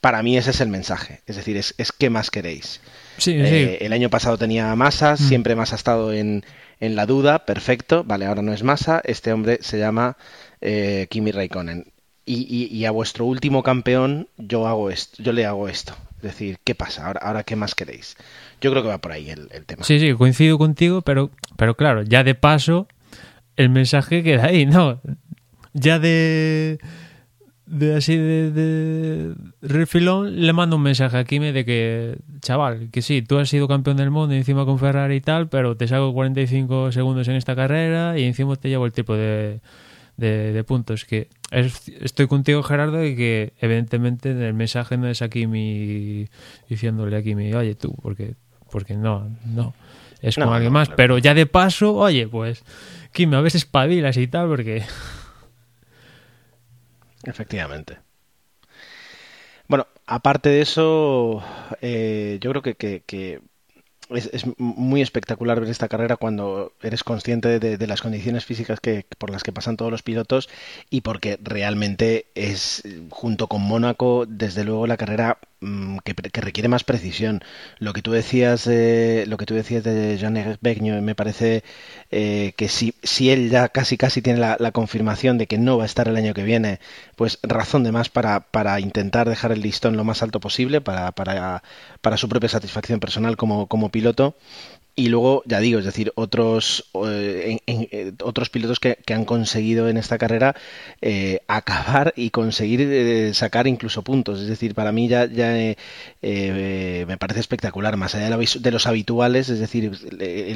Speaker 3: Para mí ese es el mensaje. Es decir, es, es ¿qué más queréis?
Speaker 2: Sí,
Speaker 3: sí. El año pasado tenía masa, mm. siempre más ha estado en, en la duda, perfecto, vale, ahora no es masa, este hombre se llama eh, Kimi Raikkonen. Y, y, a vuestro último campeón yo hago esto, yo le hago esto. Es decir, ¿qué pasa? Ahora, ¿qué más queréis? Yo creo que va por ahí el, el tema.
Speaker 2: Sí, sí, coincido contigo, pero, pero claro, ya de paso, el mensaje queda ahí, ¿no? Ya de de así de, de, refilón le mando un mensaje a Kime de que chaval, que sí, tú has sido campeón del mundo y encima con Ferrari y tal, pero te saco 45 segundos en esta carrera y encima te llevo el tipo de, de, puntos que estoy contigo Gerardo y que evidentemente el mensaje no es a Kimi diciéndole a Kimi oye tú, porque, porque no, no es con alguien más, pero ya de paso, oye, pues Kimi a veces pavilas y tal porque
Speaker 3: Efectivamente. Bueno, aparte de eso, eh, yo creo que, que, es, muy espectacular ver esta carrera cuando eres consciente de, las condiciones físicas que, por las que pasan todos los pilotos y porque realmente es, junto con Mónaco, desde luego la carrera mm, que, requiere más precisión. Lo que tú decías, lo que tú decías de Jean Begno me parece eh, que si, si él ya casi casi tiene la, confirmación de que no va a estar el año que viene, pues razón de más para, para intentar dejar el listón lo más alto posible para, para, para su propia satisfacción personal como, como piloto y luego, ya digo, es decir, otros, eh, eh, otros pilotos que, han conseguido en esta carrera eh, acabar y conseguir sacar incluso puntos. Es decir, para mí ya, ya me parece espectacular, más allá de, los habituales, es decir,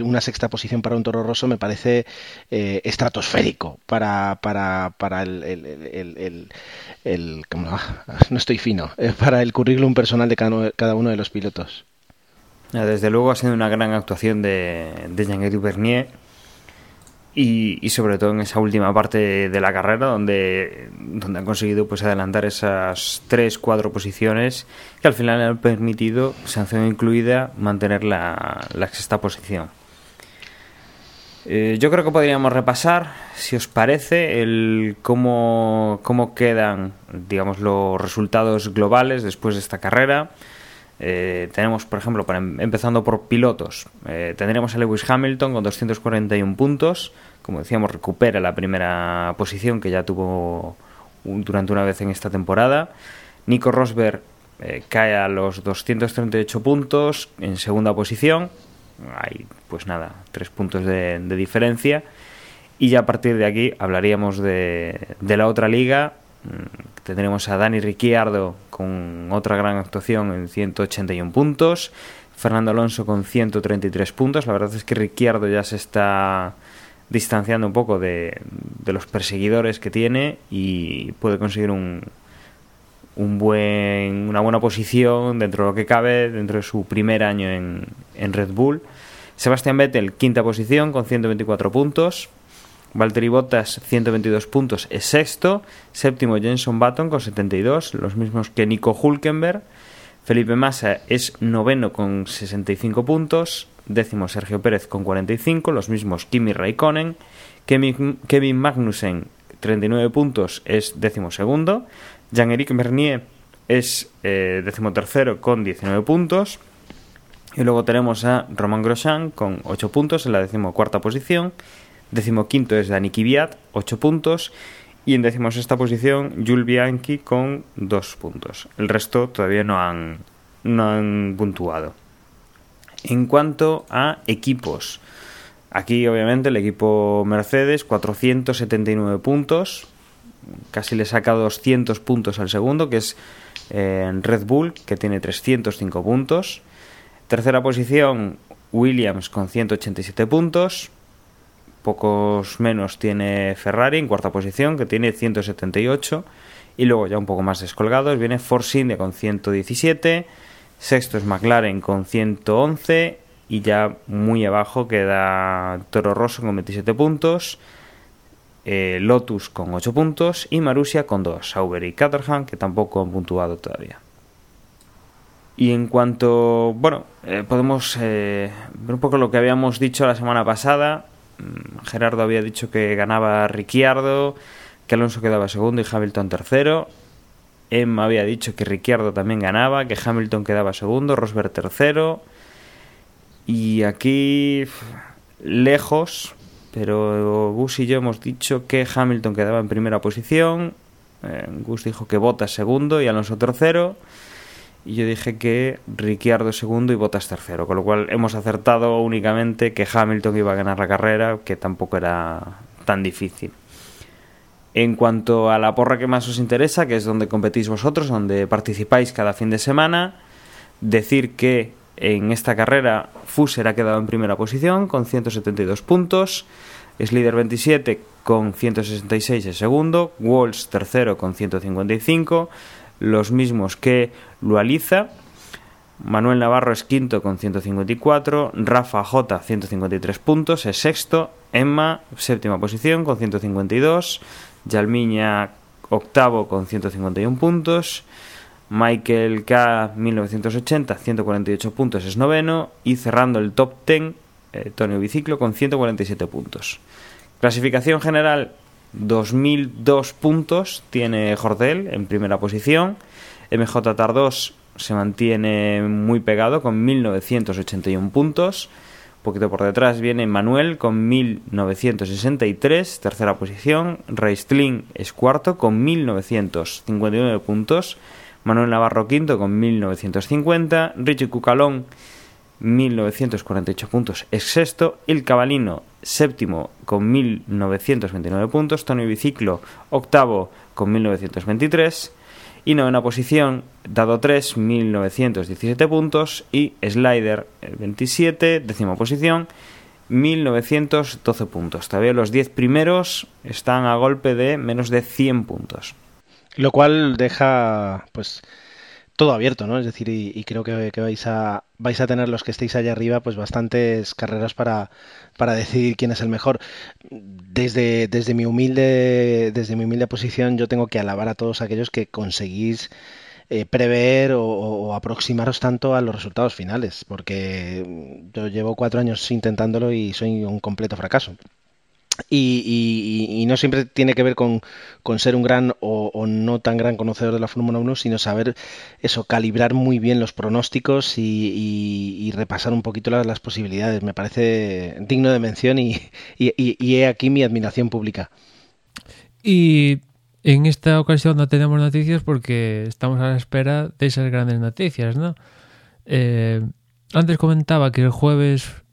Speaker 3: una sexta posición para un toro rosso me parece estratosférico para, para, para el, el, el, no estoy fino, para el currículum personal de cada uno de los pilotos.
Speaker 1: Desde luego ha sido una gran actuación de, de Jean-Eric Bernier y, y, sobre todo en esa última parte de la carrera donde, donde han conseguido pues adelantar esas tres, cuatro posiciones que al final han permitido, sanción incluida, mantener la, la sexta posición. Eh, yo creo que podríamos repasar, si os parece, el cómo, cómo quedan digamos, los resultados globales después de esta carrera. Eh, tenemos, por ejemplo, em, empezando por pilotos, eh, tendríamos a Lewis Hamilton con 241 puntos. Como decíamos, recupera la primera posición que ya tuvo durante una vez en esta temporada. Nico Rosberg eh, cae a los 238 puntos en segunda posición. Hay, pues nada, tres puntos de, diferencia. Y ya a partir de aquí hablaríamos de la otra liga. Mm, tendremos a Dani Ricciardo con otra gran actuación en 181 puntos. Fernando Alonso con 133 puntos. La verdad es que Ricciardo ya se está distanciando un poco de, de los perseguidores que tiene y puede conseguir un, un buen, una buena posición dentro de lo que cabe, dentro de su primer año en, en Red Bull. Sebastián Vettel, quinta posición con 124 puntos. Valtteri Bottas, 122 puntos, es sexto. Séptimo, Jenson Button con 72, los mismos que Nico Hulkenberg. Felipe Massa es noveno con 65 puntos. Décimo, Sergio Pérez con 45, los mismos Kimi Raikkonen. Kevin Magnussen, 39 puntos, es décimo segundo. Jean-Éric Mernier es eh, decimotercero con 19 puntos. Y luego tenemos a Romain Grosjean con 8 puntos en la decimocuarta posición. Decimoquinto es Dani Kvyat, 8 puntos. Y en decimosexta posición, Jules Bianchi con 2 puntos. El resto todavía no han, no han puntuado. En cuanto a equipos, aquí obviamente el equipo Mercedes, 479 puntos, casi le saca 200 puntos al segundo, que es eh, Red Bull, que tiene 305 puntos. Tercera posición, Williams con 187 puntos. Pocos menos tiene Ferrari en cuarta posición, que tiene 178. Y luego ya un poco más descolgados viene Force India con 117. Sexto es McLaren con 111. Y ya muy abajo queda Toro Rosso con 27 puntos. Eh, Lotus con 8 puntos y Marussia con 2, Sauber y Caterham que tampoco han puntuado todavía. Y en cuanto, bueno, eh, podemos eh, ver un poco lo que habíamos dicho la semana pasada. Mm, Gerardo había dicho que ganaba Ricciardo, que Alonso quedaba segundo y Hamilton tercero. Emma había dicho que Ricciardo también ganaba, que Hamilton quedaba segundo, Rosberg tercero. Y aquí, lejos, pero Gus y yo hemos dicho que Hamilton quedaba en primera posición, eh, Gus dijo que Bottas segundo y Alonso tercero, y yo dije que Ricciardo segundo y Bottas tercero, con lo cual hemos acertado únicamente que Hamilton iba a ganar la carrera, que tampoco era tan difícil. En cuanto a la porra que más os interesa, que es donde competís vosotros, donde participáis cada fin de semana, decir que en esta carrera, Fuser ha quedado en primera posición con 172 puntos. Es líder 27 con 166 en segundo. Walls tercero con 155. Los mismos que Lualiza. Manuel Navarro es quinto con 154. Rafa J 153 puntos. Es sexto. Emma séptima posición con 152. Yalmiña octavo con 151 puntos. Michael K. 1980, 148 puntos, es noveno. Y cerrando el top 10, eh, Tonio Biciclo con 147 puntos. Clasificación general, 2002 puntos tiene Jordel en primera posición. MJ Tardos se mantiene muy pegado con 1981 puntos. Un poquito por detrás viene Manuel con 1963, tercera posición. Reistlin es cuarto con 1959 puntos. Manuel Navarro quinto con 1950, Richie Cucalón 1948 puntos es sexto, El Cabalino séptimo con 1929 puntos, Tony Biciclo octavo con 1923 y novena posición, dado 3, 1917 puntos y Slider 27, décima posición, 1912 puntos. Todavía los 10 primeros están a golpe de menos de 100 puntos.
Speaker 3: Lo cual deja, pues, todo abierto, ¿no? Es decir, y, creo que, vais a vais a tener los que estéis allá arriba, pues bastantes carreras para, para decidir quién es el mejor. Desde, desde mi humilde, desde mi humilde posición, yo tengo que alabar a todos aquellos que conseguís eh, prever o, aproximaros tanto a los resultados finales, porque yo llevo cuatro años intentándolo y soy un completo fracaso. Y, no siempre tiene que ver con, ser un gran o, no tan gran conocedor de la Fórmula 1, sino saber eso, calibrar muy bien los pronósticos y, repasar un poquito las, posibilidades. Me parece digno de mención y, he aquí mi admiración pública.
Speaker 2: Y en esta ocasión no tenemos noticias porque estamos a la espera de esas grandes noticias, ¿no? Eh, antes comentaba que el jueves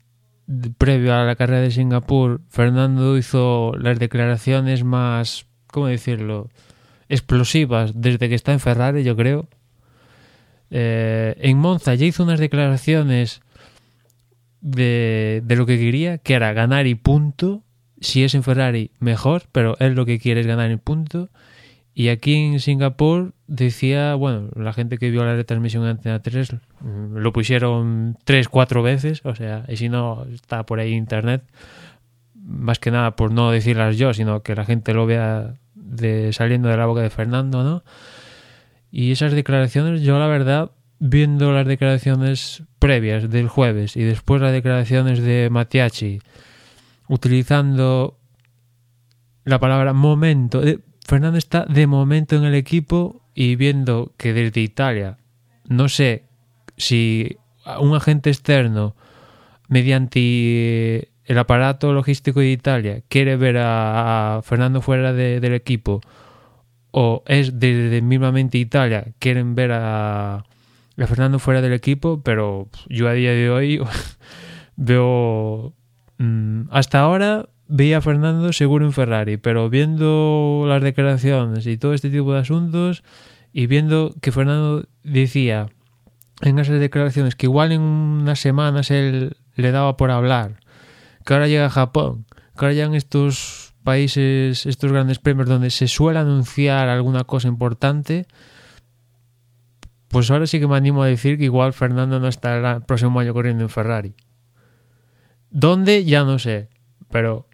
Speaker 2: previo a la carrera de Singapur, Fernando hizo las declaraciones más, ¿cómo decirlo?, explosivas desde que está en Ferrari, yo creo. Eh, en Monza ya hizo unas declaraciones de, de lo que quería, que era ganar y punto. Si es en Ferrari, mejor, pero él lo que quiere es ganar y punto. Y aquí en Singapur decía, bueno, la gente que vio la retransmisión en Antena 3 mm, lo pusieron tres, cuatro veces, o sea, y si no está por ahí internet, más que nada por no decirlas yo, sino que la gente lo vea de, saliendo de la boca de Fernando, ¿no? Y esas declaraciones, yo la verdad, viendo las declaraciones previas del jueves y después las declaraciones de Matiachi, utilizando la palabra momento, eh, Fernando está de momento en el equipo y viendo que desde Italia, no sé si un agente externo, mediante el aparato logístico de Italia, quiere ver a, Fernando fuera del equipo, o es desde mismamente Italia, quieren ver a, Fernando fuera del equipo, pero yo a día de hoy veo... Mm, hasta ahora veía a Fernando seguro en Ferrari, pero viendo las declaraciones y todo este tipo de asuntos y viendo que Fernando decía en esas declaraciones que igual en unas semanas él le daba por hablar, que ahora llega a Japón, que ahora llegan estos países, estos grandes premios donde se suele anunciar alguna cosa importante, pues ahora sí que me animo a decir que igual Fernando no estará el próximo año corriendo en Ferrari. ¿Dónde? Ya no sé. Pero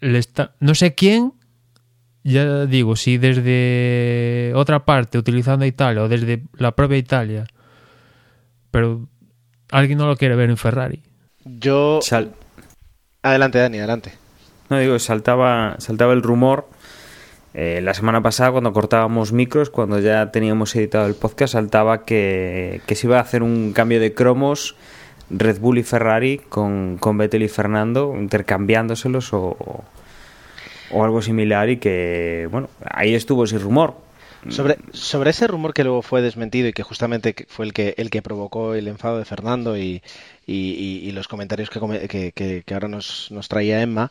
Speaker 2: está, no sé quién, ya digo, si desde otra parte, utilizando Italia o desde la propia Italia, pero alguien no lo quiere ver en Ferrari.
Speaker 3: Yo... Adelante, Dani, adelante.
Speaker 1: No, digo, saltaba, saltaba el rumor. Eh, la semana pasada, cuando cortábamos micros, cuando ya teníamos editado el podcast, saltaba que, que se iba a hacer un cambio de cromos Red Bull y Ferrari con, con Vettel y Fernando intercambiándoselos o, o algo similar y que, bueno, ahí estuvo ese rumor.
Speaker 3: Sobre, sobre ese rumor que luego fue desmentido y que justamente fue el que, el que provocó el enfado de Fernando y, y, los comentarios que, que, que, ahora nos, nos traía Emma,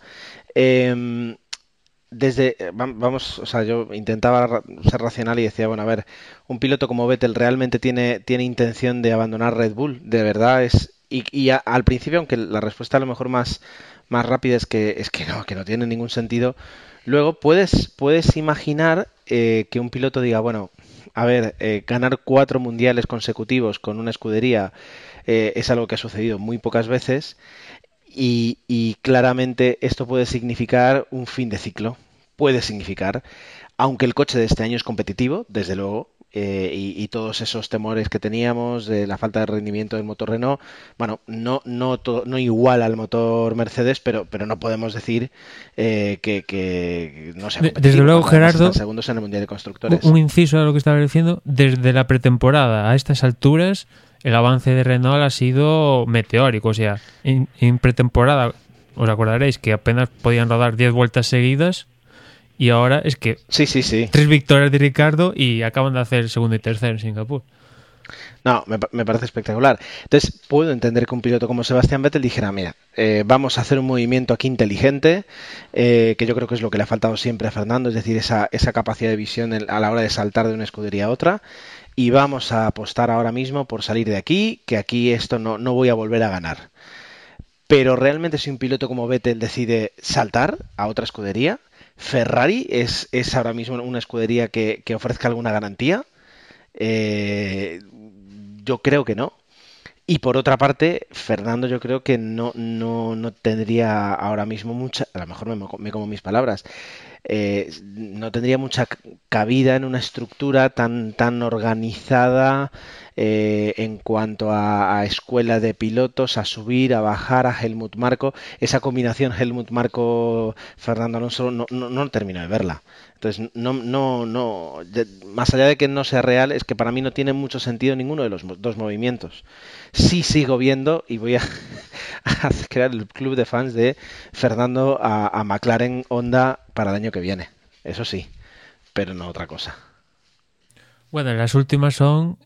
Speaker 3: eh, desde, vamos, o sea, yo intentaba ser racional y decía, bueno, a ver, un piloto como Vettel realmente tiene, tiene intención de abandonar Red Bull, de verdad es, y, al principio, aunque la respuesta a lo mejor más, más rápida es que, es que no, que no tiene ningún sentido, luego puedes, puedes imaginar eh, que un piloto diga, bueno, a ver, eh, ganar cuatro mundiales consecutivos con una escudería eh, es algo que ha sucedido muy pocas veces y, y claramente esto puede significar un fin de ciclo, puede significar, aunque el coche de este año es competitivo, desde luego, eh, y, todos esos temores que teníamos de la falta de rendimiento del motor Renault, bueno, no, no, no igual al motor Mercedes, pero, pero no podemos decir eh, que, no sea
Speaker 2: Desde luego, Gerardo,
Speaker 3: segundos en el Mundial de Constructores.
Speaker 2: Un inciso a lo que estaba diciendo, desde la pretemporada a estas alturas, el avance de Renault ha sido meteórico, o sea, en, en pretemporada os acordaréis que apenas podían rodar 10 vueltas seguidas y ahora es que
Speaker 3: sí, sí, sí.
Speaker 2: tres victorias de Ricardo y acaban de hacer segundo y tercero en Singapur.
Speaker 3: No, me, parece espectacular. Entonces, puedo entender que un piloto como Sebastián Vettel dijera, mira, eh, vamos a hacer un movimiento aquí inteligente, eh, que yo creo que es lo que le ha faltado siempre a Fernando, es decir, esa, esa capacidad de visión a la hora de saltar de una escudería a otra, y vamos a apostar ahora mismo por salir de aquí, que aquí esto no, no voy a volver a ganar. Pero realmente si un piloto como Vettel decide saltar a otra escudería, ¿Ferrari es, es ahora mismo una escudería que, ofrezca alguna garantía? Eh, yo creo que no. Y por otra parte, Fernando yo creo que no, no, no tendría ahora mismo mucha, a lo mejor me, me como mis palabras, eh, no tendría mucha cabida en una estructura tan, tan organizada eh, en cuanto a, escuela de pilotos, a subir, a bajar, a Helmut Marco. Esa combinación Helmut Marco-Fernando Alonso no, no, no termino de verla. Entonces, no, no, no, más allá de que no sea real, es que para mí no tiene mucho sentido ninguno de los dos movimientos. Sí sigo viendo y voy a, crear el club de fans de Fernando a, a McLaren Honda para el año que viene. Eso sí. pero no otra cosa.
Speaker 2: Bueno, las últimas son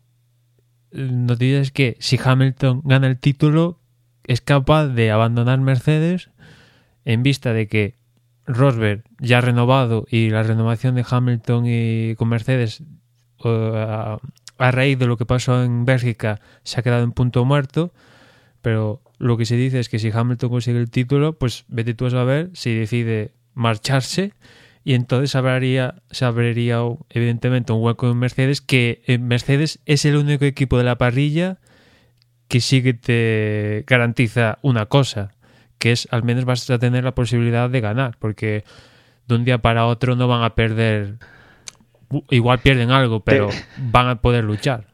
Speaker 2: noticias que si Hamilton gana el título es capaz de abandonar Mercedes en vista de que Rosberg ya renovado y la renovación de Hamilton y con Mercedes uh, a raíz de lo que pasó en Bélgica se ha quedado en punto muerto, pero lo que se dice es que si Hamilton consigue el título, pues vete tú a saber si decide marcharse y entonces se abriría, se abriría evidentemente un hueco en Mercedes que en Mercedes es el único equipo de la parrilla que sí que te garantiza una cosa, que es al menos vas a tener la posibilidad de ganar, porque de un día para otro no van a perder, igual pierden algo, pero van a poder luchar.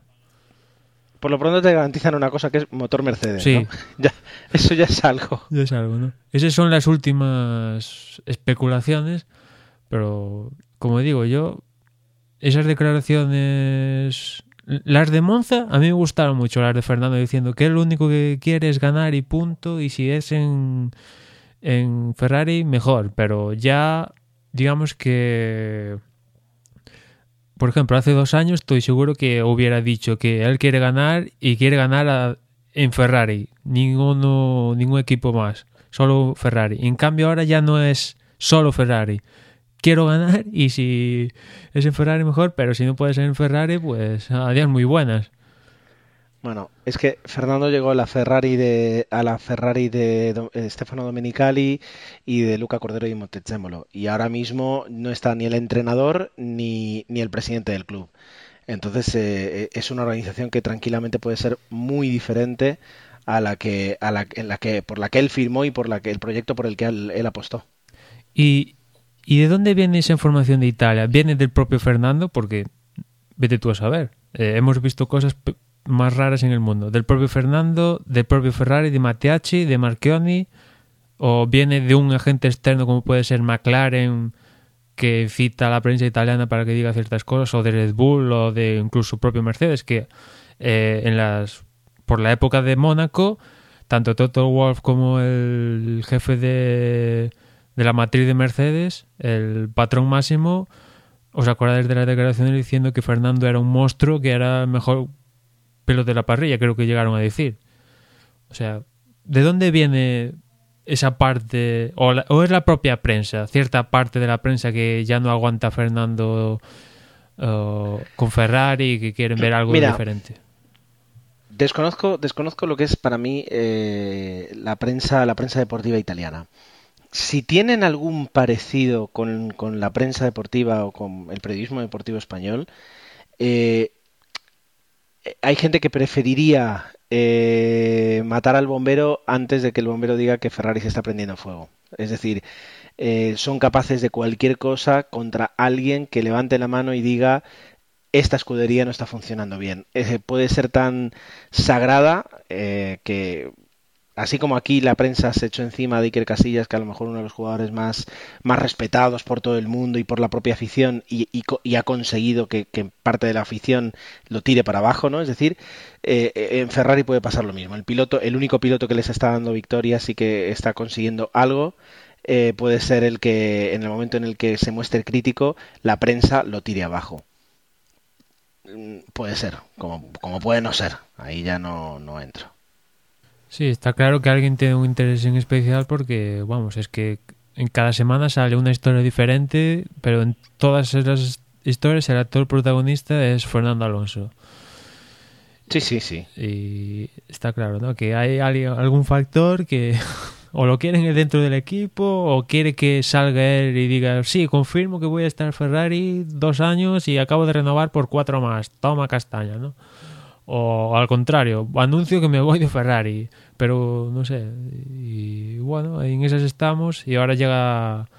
Speaker 3: Por lo pronto te garantizan una cosa que es motor Mercedes.
Speaker 2: Sí.
Speaker 3: ¿no? Ya, eso ya es algo.
Speaker 2: Ya es algo, ¿no? Esas son las últimas especulaciones, pero como digo yo, esas declaraciones las de Monza a mí me gustaron mucho, las de Fernando diciendo que él lo único que quiere es ganar y punto, y si es en, en Ferrari, mejor, pero ya digamos que, por ejemplo, hace dos años estoy seguro que hubiera dicho que él quiere ganar y quiere ganar a, en Ferrari, ninguno, ningún equipo más, solo Ferrari. En cambio ahora ya no es solo Ferrari, quiero ganar y si es en Ferrari mejor, pero si no puede ser en Ferrari, pues a días muy buenas.
Speaker 3: Bueno, es que Fernando llegó a la Ferrari de a la Ferrari de eh, Stefano Domenicali y de Luca Cordero y Montezemolo y ahora mismo no está ni el entrenador ni, ni el presidente del club. Entonces eh, eh, es una organización que tranquilamente puede ser muy diferente a la que a la, en la que por la que él firmó y por la que el proyecto por el que él, apostó.
Speaker 2: ¿Y, ¿Y de dónde viene esa información de Italia? ¿Viene del propio Fernando? Porque vete tú a saber. Hemos visto cosas más raras en el mundo. Del propio Fernando, del propio Ferrari, de Mattiacci, de Marchioni, o viene de un agente externo como puede ser McLaren que cita a la prensa italiana para que diga ciertas cosas, o de Red Bull, o de incluso propio Mercedes, que eh, en las por la época de Mónaco, tanto Toto Wolff como el jefe de, de la matriz de Mercedes, el patrón máximo, os acordáis de las declaraciones diciendo que Fernando era un monstruo, que era mejor piloto de la parrilla, creo que llegaron a decir. O sea, ¿de dónde viene esa parte, o, la- o es la propia prensa, cierta parte de la prensa que ya no aguanta a Fernando eh, con Ferrari y que quieren ver algo
Speaker 3: Mira,
Speaker 2: diferente?
Speaker 3: Desconozco, desconozco lo que es para mí eh, la prensa, la prensa deportiva italiana. Si tienen algún parecido con, con la prensa deportiva o con el periodismo deportivo español, eh, hay gente que preferiría eh, matar al bombero antes de que el bombero diga que Ferrari se está prendiendo fuego. Es decir, eh, son capaces de cualquier cosa contra alguien que levante la mano y diga esta escudería no está funcionando bien. Eh, puede ser tan sagrada eh, que, así como aquí la prensa se echó encima de Iker Casillas, que a lo mejor uno de los jugadores más, más respetados por todo el mundo y por la propia afición, y, ha conseguido que, parte de la afición lo tire para abajo, ¿no? Es decir, eh, eh, en Ferrari puede pasar lo mismo. El piloto, el único piloto que les está dando victorias y que está consiguiendo algo. eh, puede ser el que en el momento en el que se muestre crítico, la prensa lo tire abajo. Mm, Puede ser, como, puede no ser. Ahí ya no entro.
Speaker 2: Sí, está claro que alguien tiene un interés en especial porque, vamos, es que en cada semana sale una historia diferente, pero en todas esas historias el actor protagonista es Fernando Alonso.
Speaker 3: Sí, sí, sí.
Speaker 2: Y está claro, ¿no? Que hay algún factor que o lo quieren dentro del equipo o quiere que salga él y diga, sí, confirmo que voy a estar en Ferrari dos años y acabo de renovar por cuatro más. Toma castaña, ¿no? O al contrario, anuncio que me voy de Ferrari, pero no sé. Y bueno, en esas estamos y ahora llega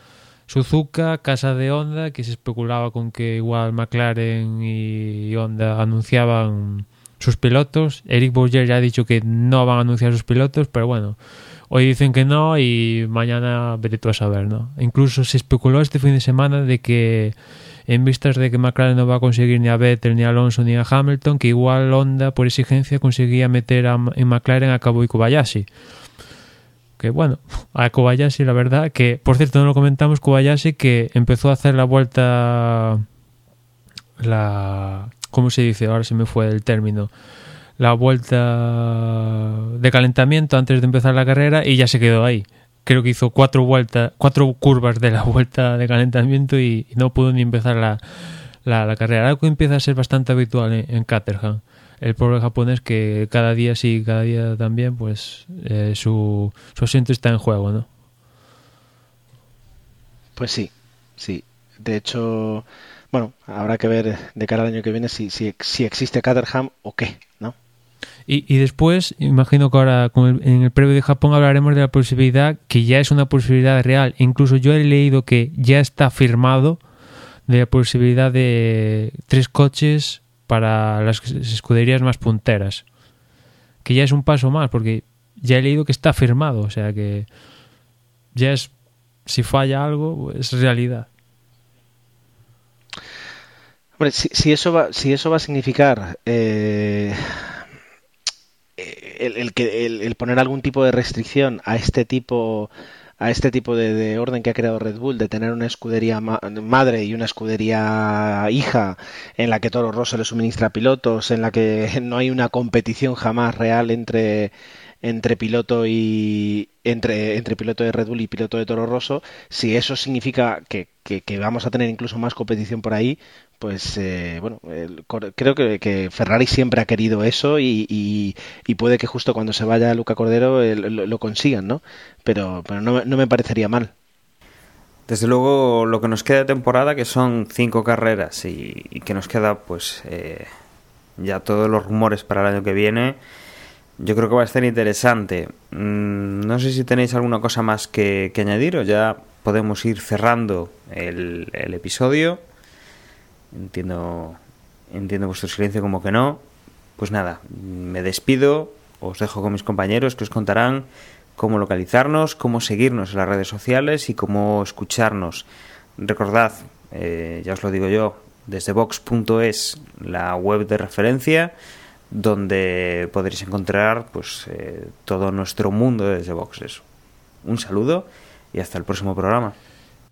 Speaker 2: Suzuka, casa de Honda, que se especulaba con que igual McLaren y Honda anunciaban sus pilotos. Eric Bourget ya ha dicho que no van a anunciar sus pilotos, pero bueno, hoy dicen que no y mañana veré tú a saber, ¿no? Incluso se especuló este fin de semana de que en vistas de que McLaren no va a conseguir ni a Vettel, ni a Alonso, ni a Hamilton, que igual Honda por exigencia conseguía meter a, en McLaren a Cabo y Kobayashi. Que bueno, a Kobayashi la verdad que, por cierto no lo comentamos, Kobayashi que empezó a hacer la vuelta la ¿cómo se dice? Ahora se me fue el término. La vuelta de calentamiento antes de empezar la carrera y ya se quedó ahí. Creo que hizo cuatro vueltas, cuatro curvas de la vuelta de calentamiento y, no pudo ni empezar la, la, carrera. Algo que empieza a ser bastante habitual en, Caterham. El pobre japonés que cada día sí, cada día también, pues eh, su, su asiento está en juego, ¿no?
Speaker 3: Pues sí, sí. De hecho, bueno, habrá que ver de cara al año que viene si, si, si existe Caterham o qué, ¿no?
Speaker 2: Y, y, después, imagino que ahora en el previo de Japón hablaremos de la posibilidad, que ya es una posibilidad real. Incluso yo he leído que ya está firmado de la posibilidad de tres coches para las escuderías más punteras. Que ya es un paso más, porque ya he leído que está firmado. O sea que ya es, si falla algo, es realidad
Speaker 3: si, eso va, si eso va a significar eh, el, que, el, poner algún tipo de restricción a este tipo a este tipo de, orden que ha creado Red Bull de tener una escudería madre y una escudería hija en la que Toro Rosso le suministra pilotos, en la que no hay una competición jamás real entre entre piloto y entre, entre piloto de Red Bull y piloto de Toro Rosso, si eso significa que, que, vamos a tener incluso más competición por ahí, pues eh, bueno, creo que, Ferrari siempre ha querido eso y, y, puede que justo cuando se vaya Luca Cordero eh, lo, consigan, ¿no? Pero, pero no, no me parecería mal.
Speaker 1: Desde luego, lo que nos queda de temporada, que son cinco carreras y, que nos queda, pues, eh, ya todos los rumores para el año que viene, yo creo que va a estar interesante. Mm, no sé si tenéis alguna cosa más que, añadir o ya podemos ir cerrando el, episodio. Entiendo, entiendo vuestro silencio como que no. Pues nada, me despido, os dejo con mis compañeros que os contarán cómo localizarnos, cómo seguirnos en las redes sociales y cómo escucharnos. Recordad, eh, ya os lo digo yo, desde vox.es, la web de referencia donde podréis encontrar pues eh, todo nuestro mundo desde boxes. Un saludo y hasta el próximo programa.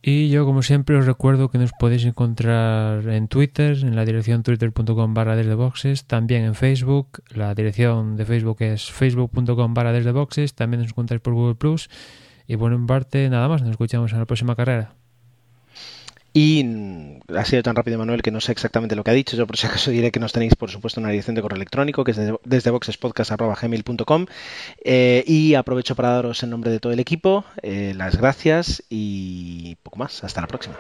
Speaker 2: Y yo, como siempre, os recuerdo que nos podéis encontrar en Twitter, en la dirección twitter.com barra desde boxes, también en Facebook, la dirección de Facebook es facebook.com barra desde boxes, también nos encontráis por Google Plus. Y bueno, en parte, nada más, nos escuchamos en la próxima carrera.
Speaker 3: Y ha sido tan rápido Manuel que no sé exactamente lo que ha dicho. Yo por si acaso diré que nos tenéis por supuesto una dirección de correo electrónico que es desde, desde boxespodcast.gmail.com eh, y aprovecho para daros en nombre de todo el equipo eh, las gracias y poco más. Hasta la próxima.